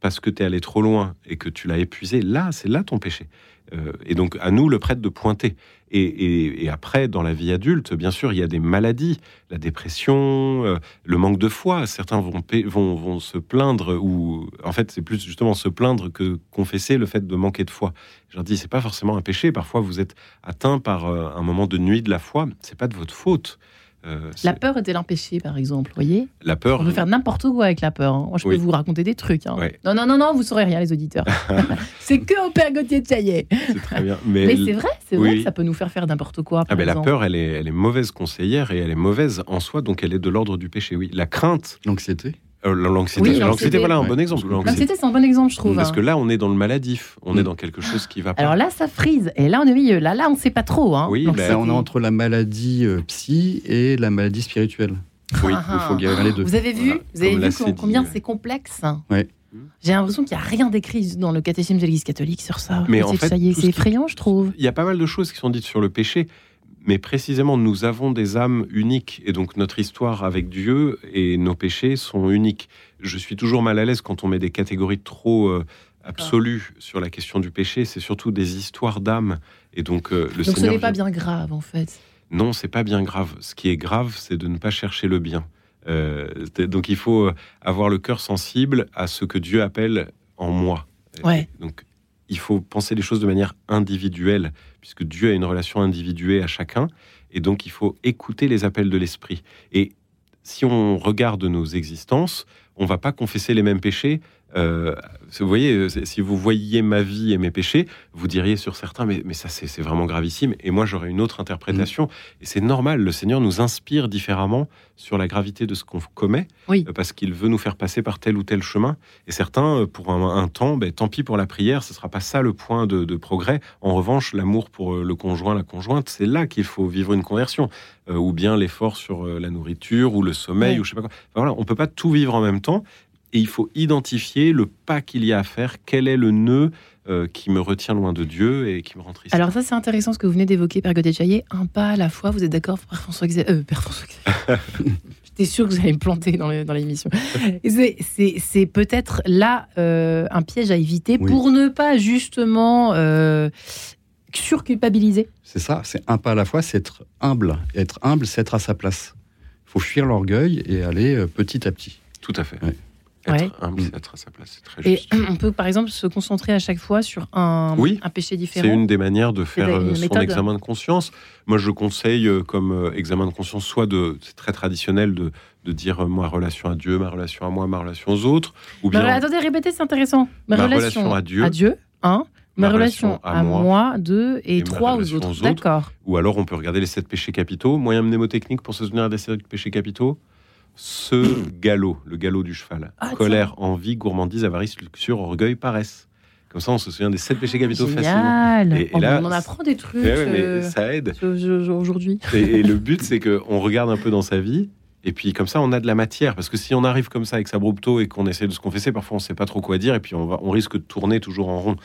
parce que tu es allé trop loin et que tu l'as épuisé, là, c'est là ton péché. Euh, et donc, à nous, le prêtre, de pointer. Et, après, dans la vie adulte, bien sûr, il y a des maladies, la dépression, euh, le manque de foi. Certains vont se plaindre, ou en fait, c'est plus justement se plaindre que confesser le fait de manquer de foi. Je leur dis, c'est pas forcément un péché. Parfois, vous êtes atteint par euh, un moment de nuit de la foi. C'est pas de votre faute. Euh, La peur est-elle un péché, par exemple, voyez la peur. On peut faire n'importe quoi avec la peur. hein. Moi, je Oui. peux vous raconter des trucs. hein. Non, non, non, non, vous saurez rien, les auditeurs. c'est que au Père Gauthier de Chaillet. C'est très bien. Mais, Mais c'est vrai, c'est vrai oui. que ça peut nous faire faire n'importe quoi. Ah ben, la peur, elle est, elle est mauvaise conseillère et elle est mauvaise en soi, donc elle est de l'ordre du péché. Oui, la crainte, L'anxiété. Euh, l'anxiété, Oui, l'anxiété, voilà un Ouais. bon exemple. L'anxiété, c'est un bon exemple, je trouve. Parce hein. que là, on est dans le maladif, on est Mm. dans quelque chose qui va pas. Alors là, ça frise. Et là, on est au milieu. Là, là, on ne sait pas trop. Hein. Oui, Donc, ben, Là, on est entre la maladie euh, psy et la maladie spirituelle. oui, Ah, Il faut guérir les deux. Vous avez vu, Voilà. vous avez vu dit, combien ouais. c'est complexe Ouais. J'ai l'impression qu'il n'y a rien d'écrit dans le catéchisme de l'Église catholique sur ça. Mais en fait, tout c'est ce qui- effrayant, je trouve. Il y a pas mal de choses qui sont dites sur le péché, mais précisément, nous avons des âmes uniques, et donc notre histoire avec Dieu et nos péchés sont uniques. Je suis toujours mal à l'aise quand on met des catégories trop euh, absolues sur la question du péché. C'est surtout des histoires d'âmes, et donc euh, le Donc ce n'est pas bien grave, en fait. Non, c'est pas bien grave. Ce qui est grave, c'est de ne pas chercher le bien. Euh, donc il faut avoir le cœur sensible à ce que Dieu appelle en moi. Ouais. Donc il faut penser les choses de manière individuelle, puisque Dieu a une relation individuée à chacun, et donc il faut écouter les appels de l'esprit. Et si on regarde nos existences, on va pas confesser les mêmes péchés. Euh, vous voyez, euh, si vous voyiez ma vie et mes péchés, vous diriez sur certains, mais, mais ça c'est vraiment gravissime. Et moi j'aurais une autre interprétation. Et c'est normal, le Seigneur nous inspire différemment sur la gravité de ce qu'on commet, Oui. euh, parce qu'il veut nous faire passer par tel ou tel chemin. Et certains, pour un, un temps, ben, tant pis pour la prière, ce sera pas ça le point de, de progrès. En revanche, l'amour pour le conjoint, la conjointe, c'est là qu'il faut vivre une conversion. Euh, ou bien l'effort sur la nourriture, ou le sommeil, ou je sais pas quoi. Enfin, voilà, on peut pas tout vivre en même temps. Et il faut identifier le pas qu'il y a à faire, quel est le nœud euh, qui me retient loin de Dieu et qui me rend triste. Alors ça, c'est intéressant ce que vous venez d'évoquer, Père Chaillet. Un pas à la fois, vous êtes d'accord, Père François Xavier euh, Père François Xavier. J'étais sûre que vous allez me planter dans le- dans l'émission. C'est- c'est c'est peut-être là euh, un piège à éviter Oui. pour ne pas justement euh, surculpabiliser. C'est ça, c'est un pas à la fois, c'est être humble. Être humble, c'est être à sa place. Il faut fuir l'orgueil et aller petit à petit. Tout à fait. Ouais. Être Ouais. humble, c'est être à sa place, c'est très Et juste. on peut par exemple se concentrer à chaque fois sur un, Oui, un péché C'est différent. une des manières de faire euh, son méthode. examen de conscience. Moi, je conseille euh, comme euh, examen de conscience, soit de, c'est très traditionnel de, de dire ma relation à Dieu, ma relation à moi, ma relation aux autres, ou bien attendez, répétez, c'est intéressant. Ma, Ma relation, relation à Dieu. un. Ma, Ma relation, relation à, à moi, moi. deux, et, trois aux relation autres. aux autres. D'accord. ou alors on peut regarder les sept péchés capitaux. Moyen mnémotechnique pour se souvenir des sept péchés capitaux. Ce galop, le galop du cheval. Ah, Colère, envie, gourmandise, avarice, luxure, orgueil, paresse. Comme ça, on se souvient des sept péchés capitaux facilement. Génial. Et- et Oh, là, on en apprend des trucs ouais, mais euh, ça aide. aujourd'hui. Et, et le but, c'est qu'on regarde un peu dans sa vie. Et puis comme ça, on a de la matière. Parce que si on arrive comme ça avec sa brupto et qu'on essaie de se confesser, parfois on ne sait pas trop quoi dire. Et puis on, va, on risque de tourner toujours en rond.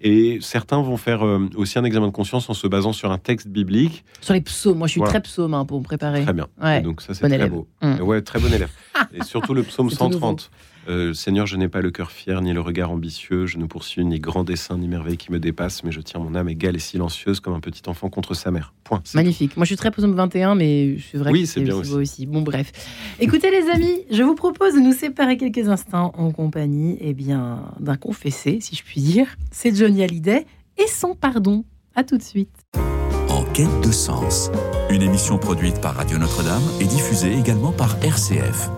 Et certains vont faire euh, aussi un examen de conscience en se basant sur un texte biblique. Sur les psaumes, moi je suis Voilà. très psaume hein, pour me préparer. Très bien. Ouais. Donc ça, c'est Bon très élève. beau. Mm. Et ouais, très bon élève. et surtout le psaume C'est tout 130. Euh, Seigneur, je n'ai pas le cœur fier ni le regard ambitieux. Je ne poursuis ni grand dessein ni merveille qui me dépasse, mais je tiens mon âme égale et silencieuse comme un petit enfant contre sa mère. Point. Magnifique. Moi je suis très psaume 21, mais c'est vrai Oui, que c'est bien beau aussi. Bon, bref. Écoutez les amis, je vous propose de nous séparer quelques instants en compagnie eh bien, d'un confessé, si je puis dire. C'est Johnny Hallyday et son pardon. À tout de suite. En quête de sens. Une émission produite par Radio Notre-Dame et diffusée également par RCF.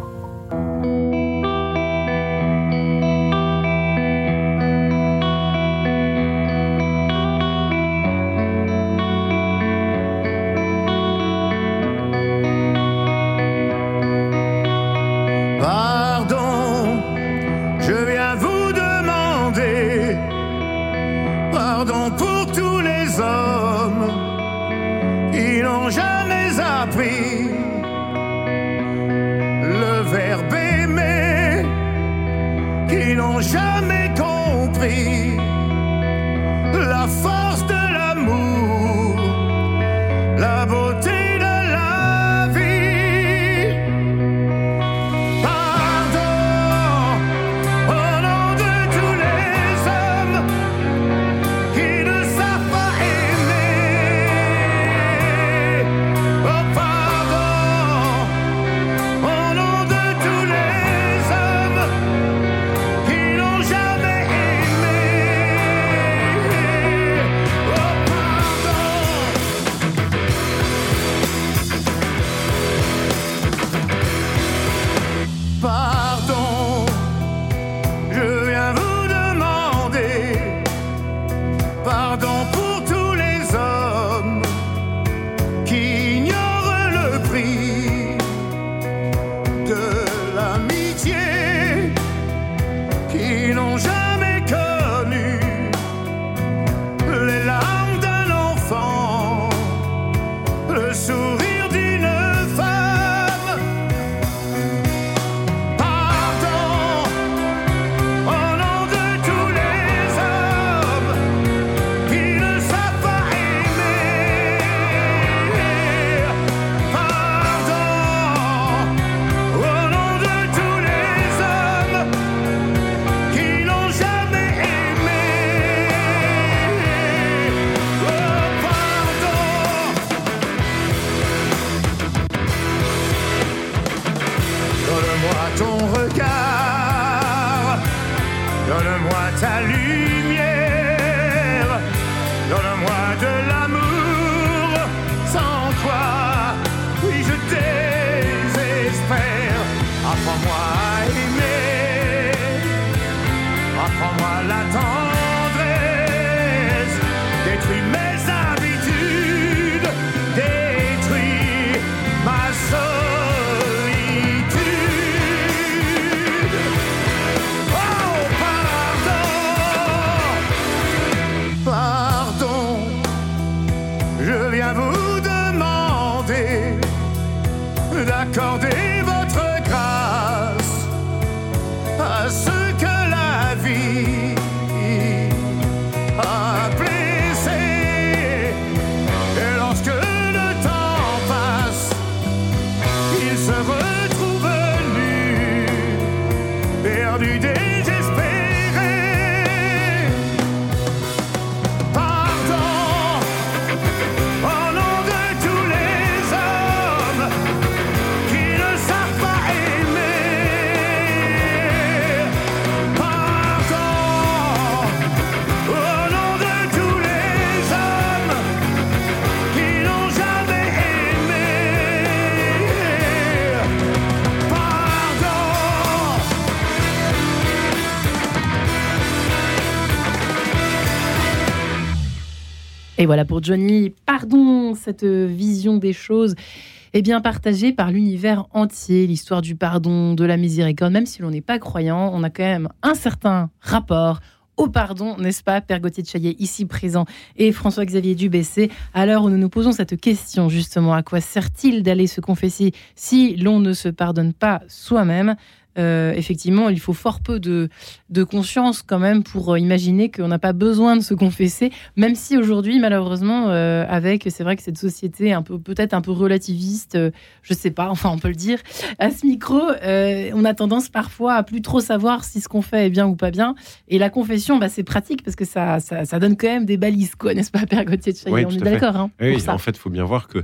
cielo. Voilà pour Johnny, pardon, cette vision des choses est bien partagée par l'univers entier, l'histoire du pardon, de la miséricorde, même si l'on n'est pas croyant, on a quand même un certain rapport au pardon, n'est-ce pas, Père Gauthier de Chaillet, ici présent, et François-Xavier Dubessé, à l'heure où nous nous posons cette question, justement, à quoi sert-il d'aller se confesser si l'on ne se pardonne pas soi-même? Euh, effectivement, il faut fort peu de, de conscience quand même pour euh, imaginer qu'on n'a pas besoin de se confesser, même si aujourd'hui, malheureusement, euh, avec, c'est vrai que cette société un peu, peut-être un peu relativiste, euh, je sais pas, enfin on peut le dire, à ce micro, on a tendance parfois à plus trop savoir si ce qu'on fait est bien ou pas bien. Et la confession, bah, c'est pratique parce que ça, ça, ça donne quand même des balises, quoi, n'est-ce pas, Père Gauthier de Oui, On est d'accord, hein, Oui, en fait, il faut bien voir que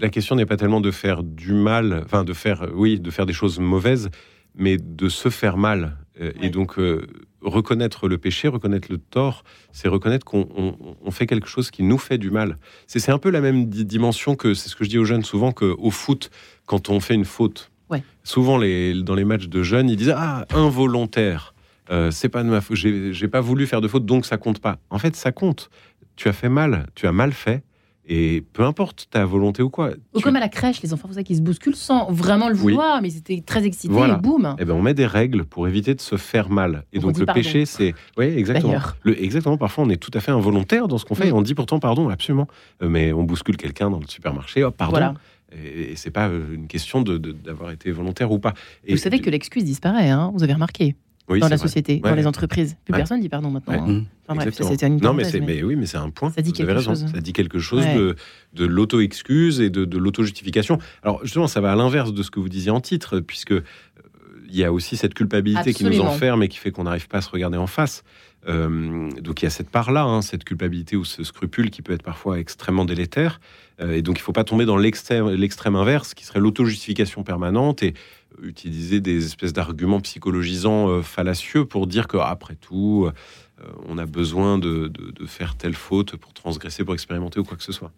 la question n'est pas tellement de faire du mal, enfin de faire, oui, de faire des choses mauvaises, mais de se faire mal. Euh, Ouais. Et donc euh, reconnaître le péché, reconnaître le tort, c'est reconnaître qu'on on- on fait quelque chose qui nous fait du mal. C'est un peu la même di- dimension que c'est ce que je dis aux jeunes souvent qu'au foot, quand on fait une faute. Ouais. Souvent, les, dans les matchs de jeunes, ils disent ah involontaire. Euh, c'est pas de ma faute. J'ai pas voulu faire de faute, donc ça compte pas. En fait, ça compte. Tu as fait mal, tu as mal fait, et peu importe ta volonté ou quoi. Ou tu- comme à la crèche, les enfants, vous savez, qui se bousculent sans vraiment le Oui. vouloir, mais ils étaient très excités Voilà. et boum. eh ben, on met des règles pour éviter de se faire mal. Et On donc le pardon. péché, c'est oui exactement. Le, exactement. Parfois, on est tout à fait involontaire dans ce qu'on fait. Et on dit pourtant pardon, absolument. Euh, mais on bouscule quelqu'un dans le supermarché. Hop, pardon. Voilà. Et, c'est pas euh, une question de- de- d'avoir été volontaire ou pas. Et Vous savez que l'excuse disparaît, hein vous avez remarqué, oui, dans la vrai. société, Ouais. dans les entreprises. Plus Ouais. personne dit pardon maintenant. Ouais. hein. Mmh. Enfin bref, ça, une non, mais, mais- mais oui, mais c'est un point. Ça dit Vous avez quelque raison. chose. Ça dit quelque chose Ouais. de, de l'auto-excuse et de, de l'auto-justification. Alors, justement, ça va à l'inverse de ce que vous disiez en titre, puisque euh, il y a aussi cette culpabilité qui nous enferme et qui fait qu'on n'arrive pas à se regarder en face. Euh, donc, il y a cette part-là, hein, cette culpabilité ou ce scrupule qui peut être parfois extrêmement délétère. Euh, et donc, il ne faut pas tomber dans l'extrême, l'extrême inverse, qui serait l'auto-justification permanente et utiliser des espèces d'arguments psychologisants euh, fallacieux pour dire que, après tout, euh, on a besoin de, de- de faire telle faute pour transgresser, pour expérimenter ou quoi que ce soit.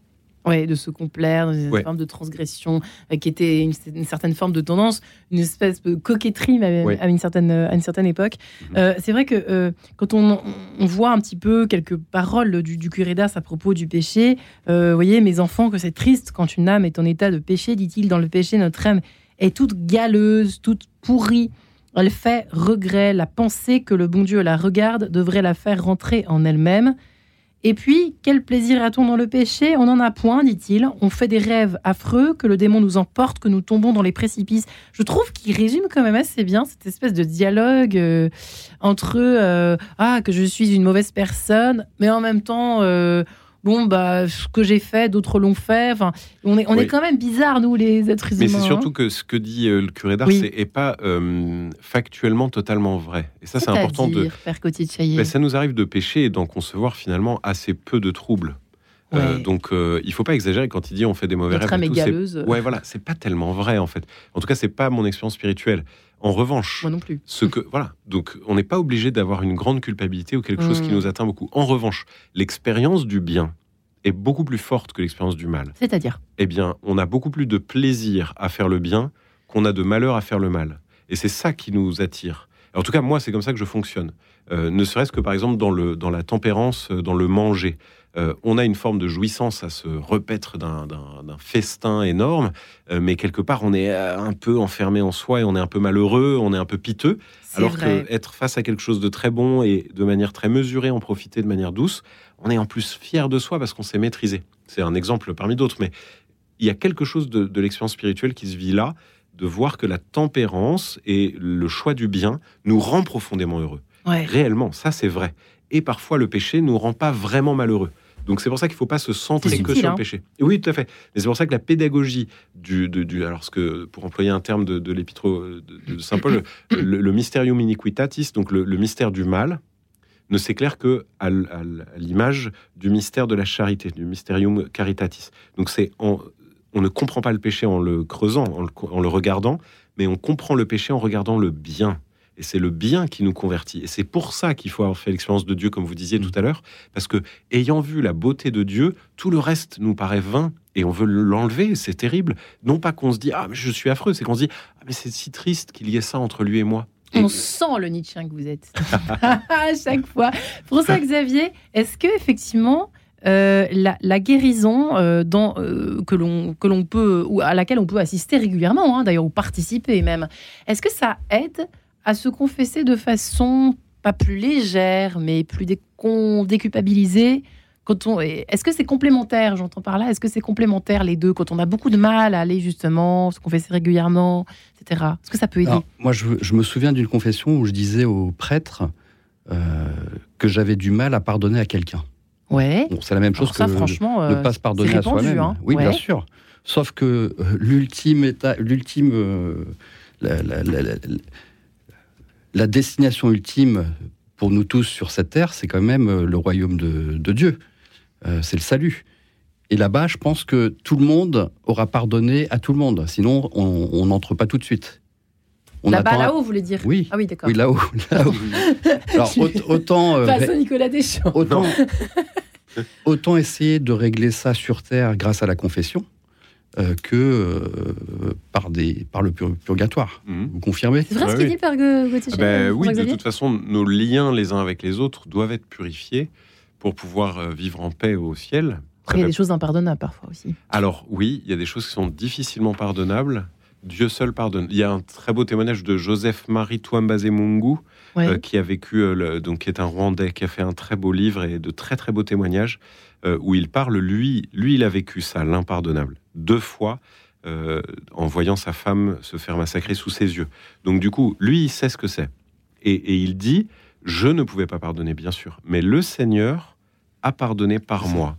Ouais, de se complaire dans une Ouais. forme de transgression euh, qui était une, une certaine forme de tendance, une espèce de coquetterie à, Ouais. à une certaine à une certaine époque. Mhm. Euh, c'est vrai que euh, quand on, on voit un petit peu quelques paroles du, du curé d'Ars à propos du péché, vous voyez, mes enfants, que c'est triste quand une âme est en état de péché, dit-il, dans le péché, notre âme est toute galeuse, toute pourrie. Elle fait regret. La pensée que le bon Dieu la regarde devrait la faire rentrer en elle-même. Et puis, quel plaisir a-t-on dans le péché? On n'en a point, dit-il. On fait des rêves affreux, que le démon nous emporte, que nous tombons dans les précipices. Je trouve qu'il résume quand même assez bien cette espèce de dialogue euh, entre euh, ah que je suis une mauvaise personne, mais en même temps euh, bon bah ce que j'ai fait, d'autres l'ont fait. Enfin, on est on Oui. est quand même bizarre nous les êtres humains. Mais c'est hein. surtout que ce que dit euh, le curé d'Ars n'est est pas euh, factuellement totalement vrai. Et ça, c'est important de. Père. Ben, ça nous arrive de pécher et d'en concevoir finalement assez peu de troubles. Euh, donc, euh, il faut pas exagérer quand il dit on fait des mauvais rêves. et tout. Ouais, voilà, c'est pas tellement vrai en fait. En tout cas, c'est pas mon expérience spirituelle. En revanche, Moi non plus. ce que voilà, donc on n'est pas obligé d'avoir une grande culpabilité ou quelque chose qui Mm. nous atteint beaucoup. En revanche, l'expérience du bien est beaucoup plus forte que l'expérience du mal. C'est-à-dire Eh bien, on a beaucoup plus de plaisir à faire le bien qu'on a de malheur à faire le mal. Et c'est ça qui nous attire. En tout cas, moi, c'est comme ça que je fonctionne. Euh, ne serait-ce que par exemple dans, le, dans la tempérance, euh, dans le manger. Euh, on a une forme de jouissance à se repaître d'un- festin énorme, euh, mais quelque part, on est euh, un peu enfermé en soi et on est un peu malheureux, on est un peu piteux. Alors vrai. que être face à quelque chose de très bon et de manière très mesurée, en profiter de manière douce, on est en plus fier de soi parce qu'on s'est maîtrisé. C'est un exemple parmi d'autres, mais il y a quelque chose de, de l'expérience spirituelle qui se vit là, de voir que la tempérance et le choix du bien nous rend profondément heureux. Ouais. Réellement, ça c'est vrai. Et parfois le péché nous rend pas vraiment malheureux. Donc c'est pour ça qu'il ne faut pas se centrer que sur hein. le péché. Et oui, tout à fait. Mais c'est pour ça que la pédagogie du, du, du- alors ce que pour employer un terme de, de l'épître de, de saint Paul, le, le mysterium iniquitatis, donc le, le mystère du mal, ne s'éclaire que à, l'image du mystère de la charité, du mysterium caritatis. Donc c'est en- on ne comprend pas le péché en le creusant, en le, en le regardant, mais on comprend le péché en regardant le bien. Et c'est le bien qui nous convertit. Et c'est pour ça qu'il faut avoir fait l'expérience de Dieu, comme vous disiez tout à l'heure, parce que ayant vu la beauté de Dieu, tout le reste nous paraît vain et on veut l'enlever. C'est terrible. Non pas qu'on se dit ah mais je suis affreux, c'est qu'on se dit ah mais c'est si triste qu'il y ait ça entre lui et moi. On sent le Nietzsche que vous êtes. à chaque fois. François Xavier, est-ce que effectivement euh, la, la guérison euh, dans, euh, que l'on que l'on peut ou à laquelle on peut assister régulièrement, hein, d'ailleurs ou participer même, est-ce que ça aide à se confesser de façon pas plus légère, mais plus décon- déculpabilisée quand on, est-ce que c'est complémentaire J'entends par là. Est-ce que c'est complémentaire les deux quand on a beaucoup de mal à aller justement se confesser régulièrement, etc. Est-ce que ça peut aider? Alors, moi, je, je me souviens d'une confession où je disais au prêtre euh, que j'avais du mal à pardonner à quelqu'un. Ouais. Bon, c'est la même chose Alors ça, que franchement, ne euh, pas se pardonner à soi-même. hein. Oui, Ouais. bien sûr. Sauf que euh, l'ultime état, l'ultime, euh, la, destination ultime pour nous tous sur cette terre, c'est quand même euh, le royaume de, de Dieu. Euh, c'est le salut. Et là-bas, je pense que tout le monde aura pardonné à tout le monde. Sinon, on n'entre pas tout de suite. Là-bas, là-haut, vous voulez dire Oui. Ah oui, d'accord. Oui, là-haut. Alors, aut- autant, euh, Face à Nicolas Deschamps. autant, autant essayer de régler ça sur Terre grâce à la confession euh, que euh, par, des, par le pur- purgatoire. Mhm. Vous confirmez C'est vrai ce qu'il oui. dit, Père Gue- Gauthier Ah ben oui, de toute façon, nos liens les uns avec les autres doivent être purifiés pour pouvoir euh, vivre en paix au ciel. Après, il y a des choses impardonnables parfois aussi. Alors oui, il y a des choses qui sont difficilement pardonnables. Dieu seul pardonne. Il y a un très beau témoignage de Joseph Marie Touambazé Mungu, Ouais. euh, qui a vécu, euh, le- donc qui est un Rwandais, qui a fait un très beau livre et de très très beaux témoignages euh, où il parle. Lui, lui, il a vécu ça, l'impardonnable, deux fois. euh, en voyant sa femme se faire massacrer sous ses yeux. Donc du coup, lui, il sait ce que c'est. Et, et il dit, je ne pouvais pas pardonner, bien sûr, mais le Seigneur a pardonné par moi.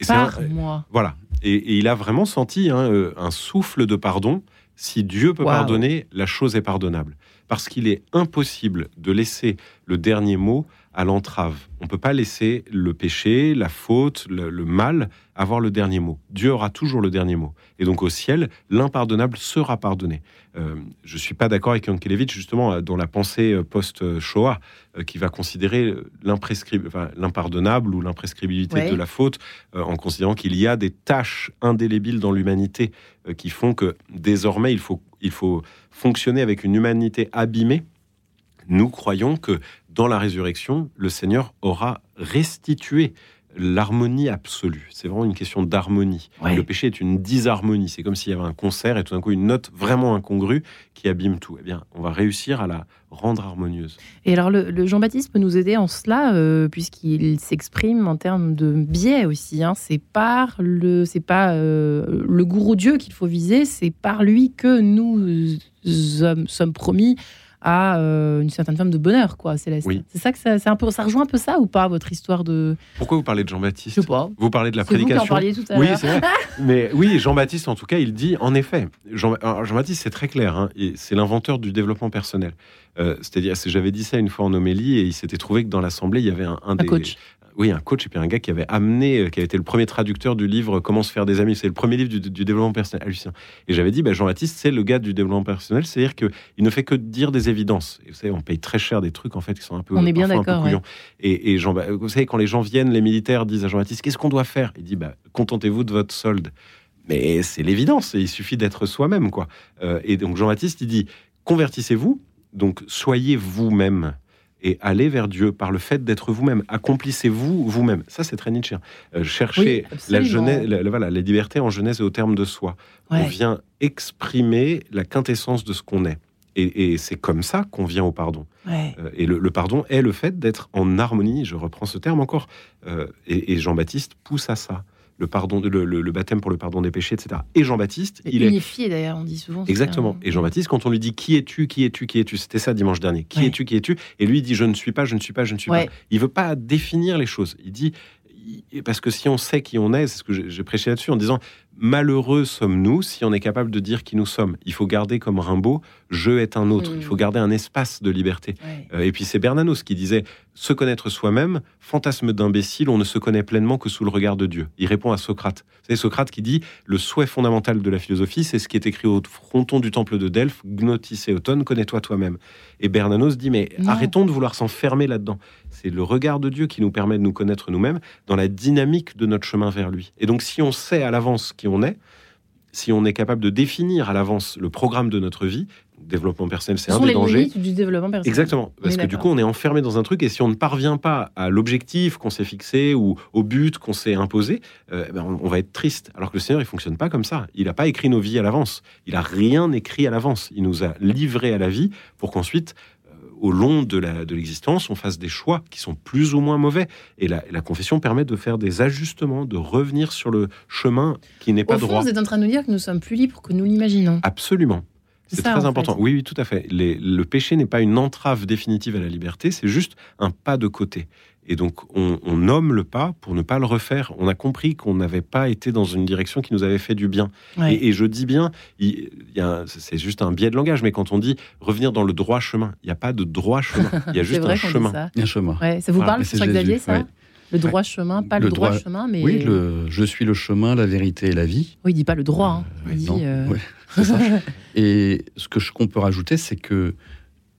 Et c'est un- Par moi. voilà. Et, et il a vraiment senti hein, euh, un souffle de pardon. Si Dieu peut pardonner, la chose est pardonnable. Parce qu'il est impossible de laisser le dernier mot à l'entrave. On ne peut pas laisser le péché, la faute, le, le mal avoir le dernier mot. Dieu aura toujours le dernier mot. Et donc au ciel, l'impardonnable sera pardonné. Euh, je ne suis pas d'accord avec Yankelevitch, justement, euh, dans la pensée euh, post-Shoah, euh, qui va considérer enfin, l'impardonnable ou l'imprescriptibilité Ouais. de la faute euh, en considérant qu'il y a des tâches indélébiles dans l'humanité qui font que désormais il faut, il faut fonctionner avec une humanité abîmée. Nous croyons que dans la résurrection, le Seigneur aura restitué l'harmonie absolue. C'est vraiment une question d'harmonie. Ouais. Le péché est une disharmonie. C'est comme s'il y avait un concert et tout d'un coup une note vraiment incongrue qui abîme tout. Eh bien, on va réussir à la rendre harmonieuse. Et alors, le, le Jean-Baptiste peut nous aider en cela, euh, puisqu'il s'exprime en termes de biais aussi. hein. C'est par le, c'est pas euh, le gourou Dieu qu'il faut viser, c'est par lui que nous sommes, sommes promis à euh, une certaine forme de bonheur, quoi, Céleste. Oui. C'est ça que ça, c'est un peu, ça rejoint un peu ça ou pas votre histoire de, Pourquoi vous parlez de je Jean-Baptiste sais pas. Vous parlez de la C'est vous qui en prédication? parliez tout à Oui, c'est vrai. Mais oui, Jean-Baptiste, en tout cas, il dit, en effet, Jean- alors, Jean-Baptiste, c'est très clair, hein, et c'est l'inventeur du développement personnel. Euh, C'est-à-dire, c'est- j'avais dit ça une fois en homélie, et il s'était trouvé que dans l'assemblée, il y avait un, un Un des, coach. Oui, un coach et puis un gars qui avait amené, euh, qui avait été le premier traducteur du livre Comment se faire des amis. C'est le premier livre du, du développement personnel. Hallucinant. Et j'avais dit, bah, Jean-Baptiste, c'est le gars du développement personnel, c'est-à-dire qu'il ne fait que dire des évidences. Et vous savez, on paye très cher des trucs en fait qui sont un peu. On est bien d'accord, ouais. Et, et Jean, vous savez, quand les gens viennent, les militaires disent à Jean-Baptiste, qu'est-ce qu'on doit faire? Il dit, bah, contentez-vous de votre solde. Mais c'est l'évidence, il suffit d'être soi-même, quoi. Euh, et donc Jean-Baptiste, il dit, convertissez-vous, donc soyez vous-même et allez vers Dieu par le fait d'être vous-même. Accomplissez-vous vous-même. Ça, c'est très Nietzsche. Euh, cherchez Oui, la jeunesse, la- la- voilà, les libertés en jeunesse et au terme de soi. On vient exprimer la quintessence de ce qu'on est. Et, et c'est comme ça qu'on vient au pardon. Ouais. Euh, et le, le pardon est le fait d'être en harmonie, je reprends ce terme encore, Euh, et, et Jean-Baptiste pousse à ça. Le, pardon, le, le- le baptême pour le pardon des péchés, etc. Et Jean-Baptiste, il est unifié d'ailleurs, on dit souvent. Exactement. un- Et Jean-Baptiste, quand on lui dit qui es-tu, qui es-tu, qui es-tu, c'était ça dimanche dernier. Qui Ouais. es-tu, qui es-tu? Et lui il dit je ne suis pas, je ne suis pas, je ne suis Ouais. pas. Il veut pas définir les choses. Il dit parce que si on sait qui on est, c'est ce que j'ai prêché là-dessus en disant malheureux sommes-nous si on est capable de dire qui nous sommes? Il faut garder comme Rimbaud je est un autre. Mm. Il faut garder un espace de liberté. Ouais. Euh, et puis c'est Bernanos qui disait se connaître soi-même, fantasme d'imbécile, on ne se connaît pleinement que sous le regard de Dieu. Il répond à Socrate. C'est Socrate qui dit le souhait fondamental de la philosophie, c'est ce qui est écrit au fronton du temple de Delphes, Gnotis et Auton, connais-toi toi-même. Et Bernanos dit mais Non. arrêtons de vouloir s'enfermer là-dedans. C'est le regard de Dieu qui nous permet de nous connaître nous-mêmes dans la dynamique de notre chemin vers lui. Et donc si on sait à l'avance qui on est, si on est capable de définir à l'avance le programme de notre vie, développement personnel, c'est Ce un des dangers. du développement personnel. Exactement, parce que du coup on est enfermé dans un truc et si on ne parvient pas à l'objectif qu'on s'est fixé ou au but qu'on s'est imposé, euh, ben, on, on va être triste. Alors que le Seigneur il fonctionne pas comme ça. Il n'a pas écrit nos vies à l'avance. Il a rien écrit à l'avance. Il nous a livrés à la vie pour qu'ensuite au long de la- de l'existence, on fasse des choix qui sont plus ou moins mauvais. Et la, la confession permet de faire des ajustements, de revenir sur le chemin qui n'est pas Au fond, droit. vous êtes en train de nous dire que nous sommes plus libres que nous l'imaginons. Absolument. C'est ça, très important. fait. Oui, oui, tout à fait. Les- le péché n'est pas une entrave définitive à la liberté, c'est juste un pas de côté. Et donc, on, on nomme le pas pour ne pas le refaire. On a compris qu'on n'avait pas été dans une direction qui nous avait fait du bien. Ouais. Et, et je dis bien, il, il y a un- c'est juste un biais de langage, mais quand on dit revenir dans le droit chemin, il n'y a pas de droit chemin. Il y a juste un chemin. ça. Un chemin. Ouais, ça vous Voilà, parle, Xavier, Jésus, ça ouais. Le droit chemin, pas le, Le droit, droit- chemin, mais. Oui, le, je suis le chemin, la vérité et la vie. Oui, il dit pas le droit. hein. Euh, Il dit, non, euh, ça. Et ce que je- qu'on peut rajouter, c'est que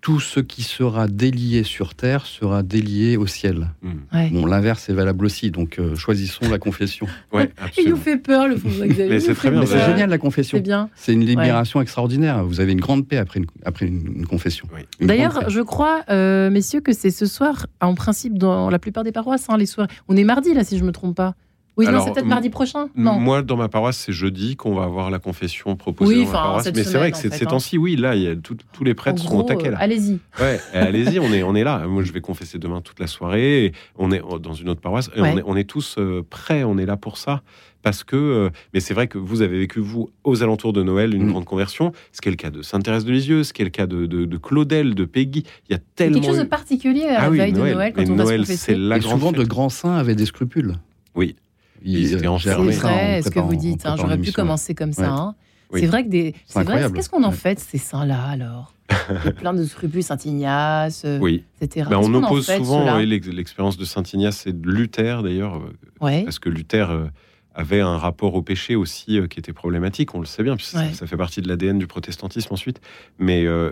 tout ce qui sera délié sur terre sera délié au ciel. ouais. Bon, l'inverse est valable aussi, donc euh, choisissons la confession. Ouais, Il nous fait peur, le François Xavier. Mais c'est très bien, vous c'est génial la C'est confession. bien. C'est une libération extraordinaire. Vous avez une grande paix après une, après une, une confession. Oui. D'ailleurs, je crois, euh, messieurs, que c'est ce soir, en principe, dans la plupart des paroisses, hein, les soirs. On est mardi, là, si je me trompe pas. Oui, Alors, non, c'est peut-être mardi prochain. Non. Moi, dans ma paroisse, c'est jeudi qu'on va avoir la confession proposée Oui, dans ma paroisse. Mais c'est vrai que c'est- ces hein. temps-ci, oui, là, il y a tout- tous les En prêtres sont gros, au taquet. euh, Là. allez-y. Ouais, allez-y, on est, on est là. Moi, je vais confesser demain toute la soirée. et on est dans une autre paroisse. Et Ouais. on, est, on est tous euh, prêts, on est là pour ça. Parce que, euh, mais c'est vrai que vous avez vécu, vous, aux alentours de Noël, une Mm. grande conversion. Ce qui est le cas de Sainte-Thérèse de Lisieux, ce qui est le cas de, de, de Claudel, de Peggy. Il y a tellement. quelque chose de particulier à la Ah oui, veille de Noël. Quand Mais on va se Noël, confesser. c'est la Et grande souvent, de grands saints avaient des scrupules. Oui. Ils étaient enfermés. C'est vrai, ce que vous dites. hein, J'aurais pu commencer comme ça. Ouais. hein. Oui. C'est vrai que des. C'est vrai. incroyable. Qu'est-ce qu'on en fait de ces saints-là alors? Il y a plein de scrupules, Saint Ignace, euh, Oui. etc. Ben, on en oppose fait souvent l'expérience de Saint Ignace et de Luther, d'ailleurs. euh, Ouais. parce que Luther euh, avait un rapport au péché aussi qui était problématique, on le sait bien, puisque Ouais. ça, ça fait partie de l'ADN du protestantisme ensuite. Mais euh,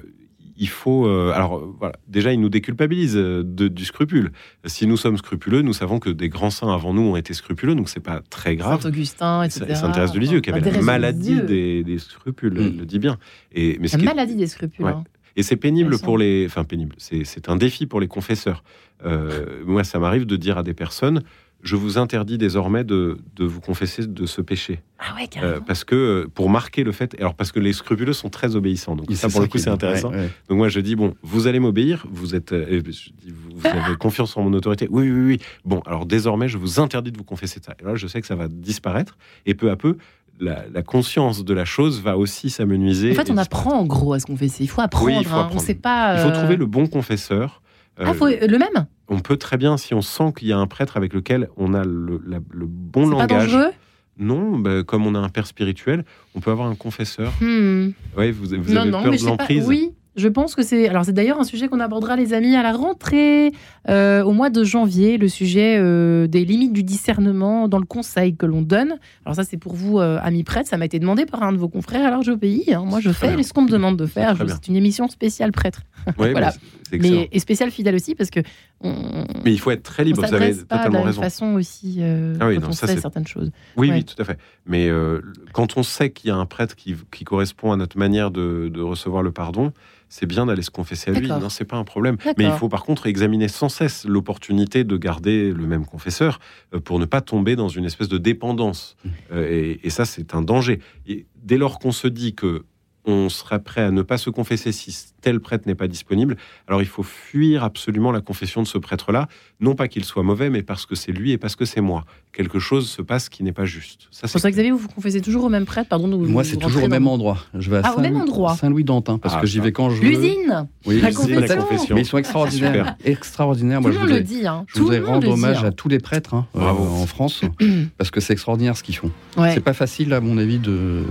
il faut. euh, alors euh, voilà, déjà, il nous déculpabilise euh, de- du scrupule. Si nous sommes scrupuleux, nous savons que des grands saints avant nous ont été scrupuleux, donc c'est pas très grave. Saint-Augustin, Et etc. Saint- Sainte Thérèse de Lisieux, qui avait la maladie des, des scrupules, elle Mm. le dit bien. Et, mais ce La est- maladie des scrupules. Ouais. hein. et c'est pénible pour les. Enfin, pénible. C'est c'est un défi pour les confesseurs. Euh, moi, ça m'arrive de dire à des personnes je vous interdis désormais de, de vous confesser de ce péché. Ah ouais, Euh, carrément. parce que, euh, pour marquer le fait. Alors, parce que les scrupuleux sont très obéissants. Donc, ça, pour le coup, c'est est- intéressant. ouais, ouais. Donc, moi, je dis bon, vous allez m'obéir. Vous êtes. euh, je dis, vous, vous avez confiance en mon autorité. Oui, oui, oui. Bon, alors, désormais, je vous interdis de vous confesser de ça. Et là, je sais que ça va disparaître. Et peu à peu, la, la conscience de la chose va aussi s'amenuiser. En fait, on apprend en gros à se confesser. Il faut apprendre. Oui, il faut hein. On apprendre. sait pas. Il faut trouver le bon confesseur. Ah, Euh, faut le même? On peut très bien, si on sent qu'il y a un prêtre avec lequel on a le, la- le bon pas langage. dangereux? Non, bah, comme on a un père spirituel, on peut avoir un confesseur. Hmm. Ouais, vous, vous Non, avez non, peur de pas. l'emprise Oui, Je pense que c'est. Alors, c'est d'ailleurs un sujet qu'on abordera, les amis, à la rentrée, euh, au mois de janvier, le sujet euh, des limites du discernement dans le conseil que l'on donne. Alors, ça, c'est pour vous, euh, amis prêtres. Ça m'a été demandé par un de vos confrères, alors j'obéis. hein. Moi, je fais bien. ce qu'on me demande de faire. C'est une émission spéciale prêtre. Ouais, Voilà. Mais, et spéciale fidèle aussi, parce que on, Mais il faut être très libre, vous avez pas de la totalement même raison. façon aussi euh, Ah oui, quand non, on ça, sait c'est- certaines choses. Oui, Ouais. oui, tout à fait. Mais euh, quand on sait qu'il y a un prêtre qui, qui correspond à notre manière de, de recevoir le pardon, c'est bien d'aller se confesser à lui. Non, c'est pas un problème. Mais il faut par contre examiner sans cesse l'opportunité de garder le même confesseur euh, pour ne pas tomber dans une espèce de dépendance. Mmh. Euh, et, et ça, c'est un danger. Et dès lors qu'on se dit que on serait prêt à ne pas se confesser si tel prêtre n'est pas disponible, alors il faut fuir absolument la confession de ce prêtre-là, non pas qu'il soit mauvais, mais parce que c'est lui et parce que c'est moi. Quelque chose se passe qui n'est pas juste. Ça, c'est François Xavier, vous vous confessez toujours au même prêtre Pardon, nous, Moi, vous c'est toujours au dans- même endroit. Je vais à Ah, au même endroit. Saint-Louis-d'Antin, parce Ah, que j'y vais quand je veux. L'usine Oui, La l'usine, confession. la confession. Mais ils sont extraordinaires. extraordinaires. Tout Moi, je voudrais, le dit. Hein. je voudrais rendre hommage hein. à tous les prêtres hein, euh, en France, parce que c'est extraordinaire ce qu'ils font. Ouais. C'est pas facile, à mon avis, de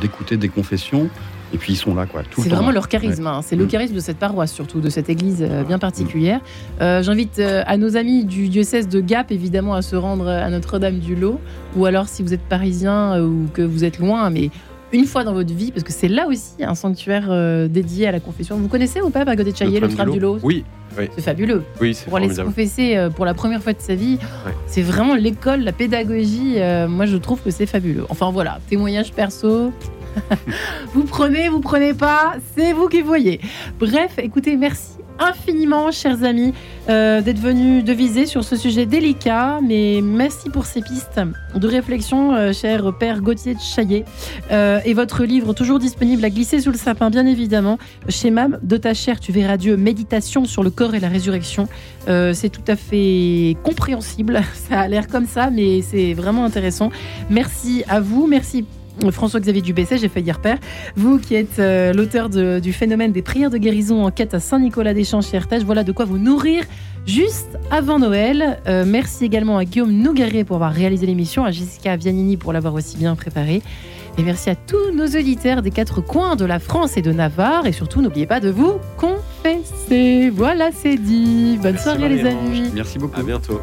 d'écouter des confessions. Et puis ils sont là, quoi. Le C'est vraiment leur charisme. hein. C'est le charisme de cette paroisse, surtout de cette église euh, bien particulière. Euh, J'invite euh, à nos amis du diocèse de Gap, évidemment, à se rendre à Notre-Dame-du-Lot. Ou alors, si vous êtes parisien ou que vous êtes loin, mais une fois dans votre vie, parce que c'est là aussi un sanctuaire euh, dédié à la confession. Vous connaissez ou pas à côté de Chaillé, le Frère du Lot? Oui, C'est fabuleux. oui, Pour aller se formidable. confesser euh, pour la première fois de sa vie, c'est vraiment l'école, la pédagogie. euh, moi, je trouve que c'est fabuleux. Enfin voilà, témoignage perso. vous prenez, vous prenez pas, c'est vous qui voyez. Bref, écoutez, merci infiniment, chers amis, euh, d'être venus deviser sur ce sujet délicat. Mais merci pour ces pistes de réflexion, euh, cher père Gauthier de Chaillet. Euh, et votre livre, toujours disponible à glisser sous le sapin, bien évidemment, chez Mam, de ta chair, tu verras Dieu, méditation sur le corps et la résurrection. C'est tout à fait compréhensible. Ça a l'air comme ça, mais c'est vraiment intéressant. Merci à vous. Merci. François-Xavier Dubesset, j'ai failli dire père. Vous qui êtes euh, l'auteur de- du phénomène des prières de guérison en quête à Saint-Nicolas-des-Champs chez Hertage, voilà de quoi vous nourrir juste avant Noël. Euh, merci également à Guillaume Nougaret pour avoir réalisé l'émission, à Jessica Vianini pour l'avoir aussi bien préparée. Et merci à tous nos auditeurs des quatre coins de la France et de Navarre. Et surtout, n'oubliez pas de vous confesser. Voilà, c'est dit. Bonne Merci, soirée, les amis. Merci beaucoup. À bientôt.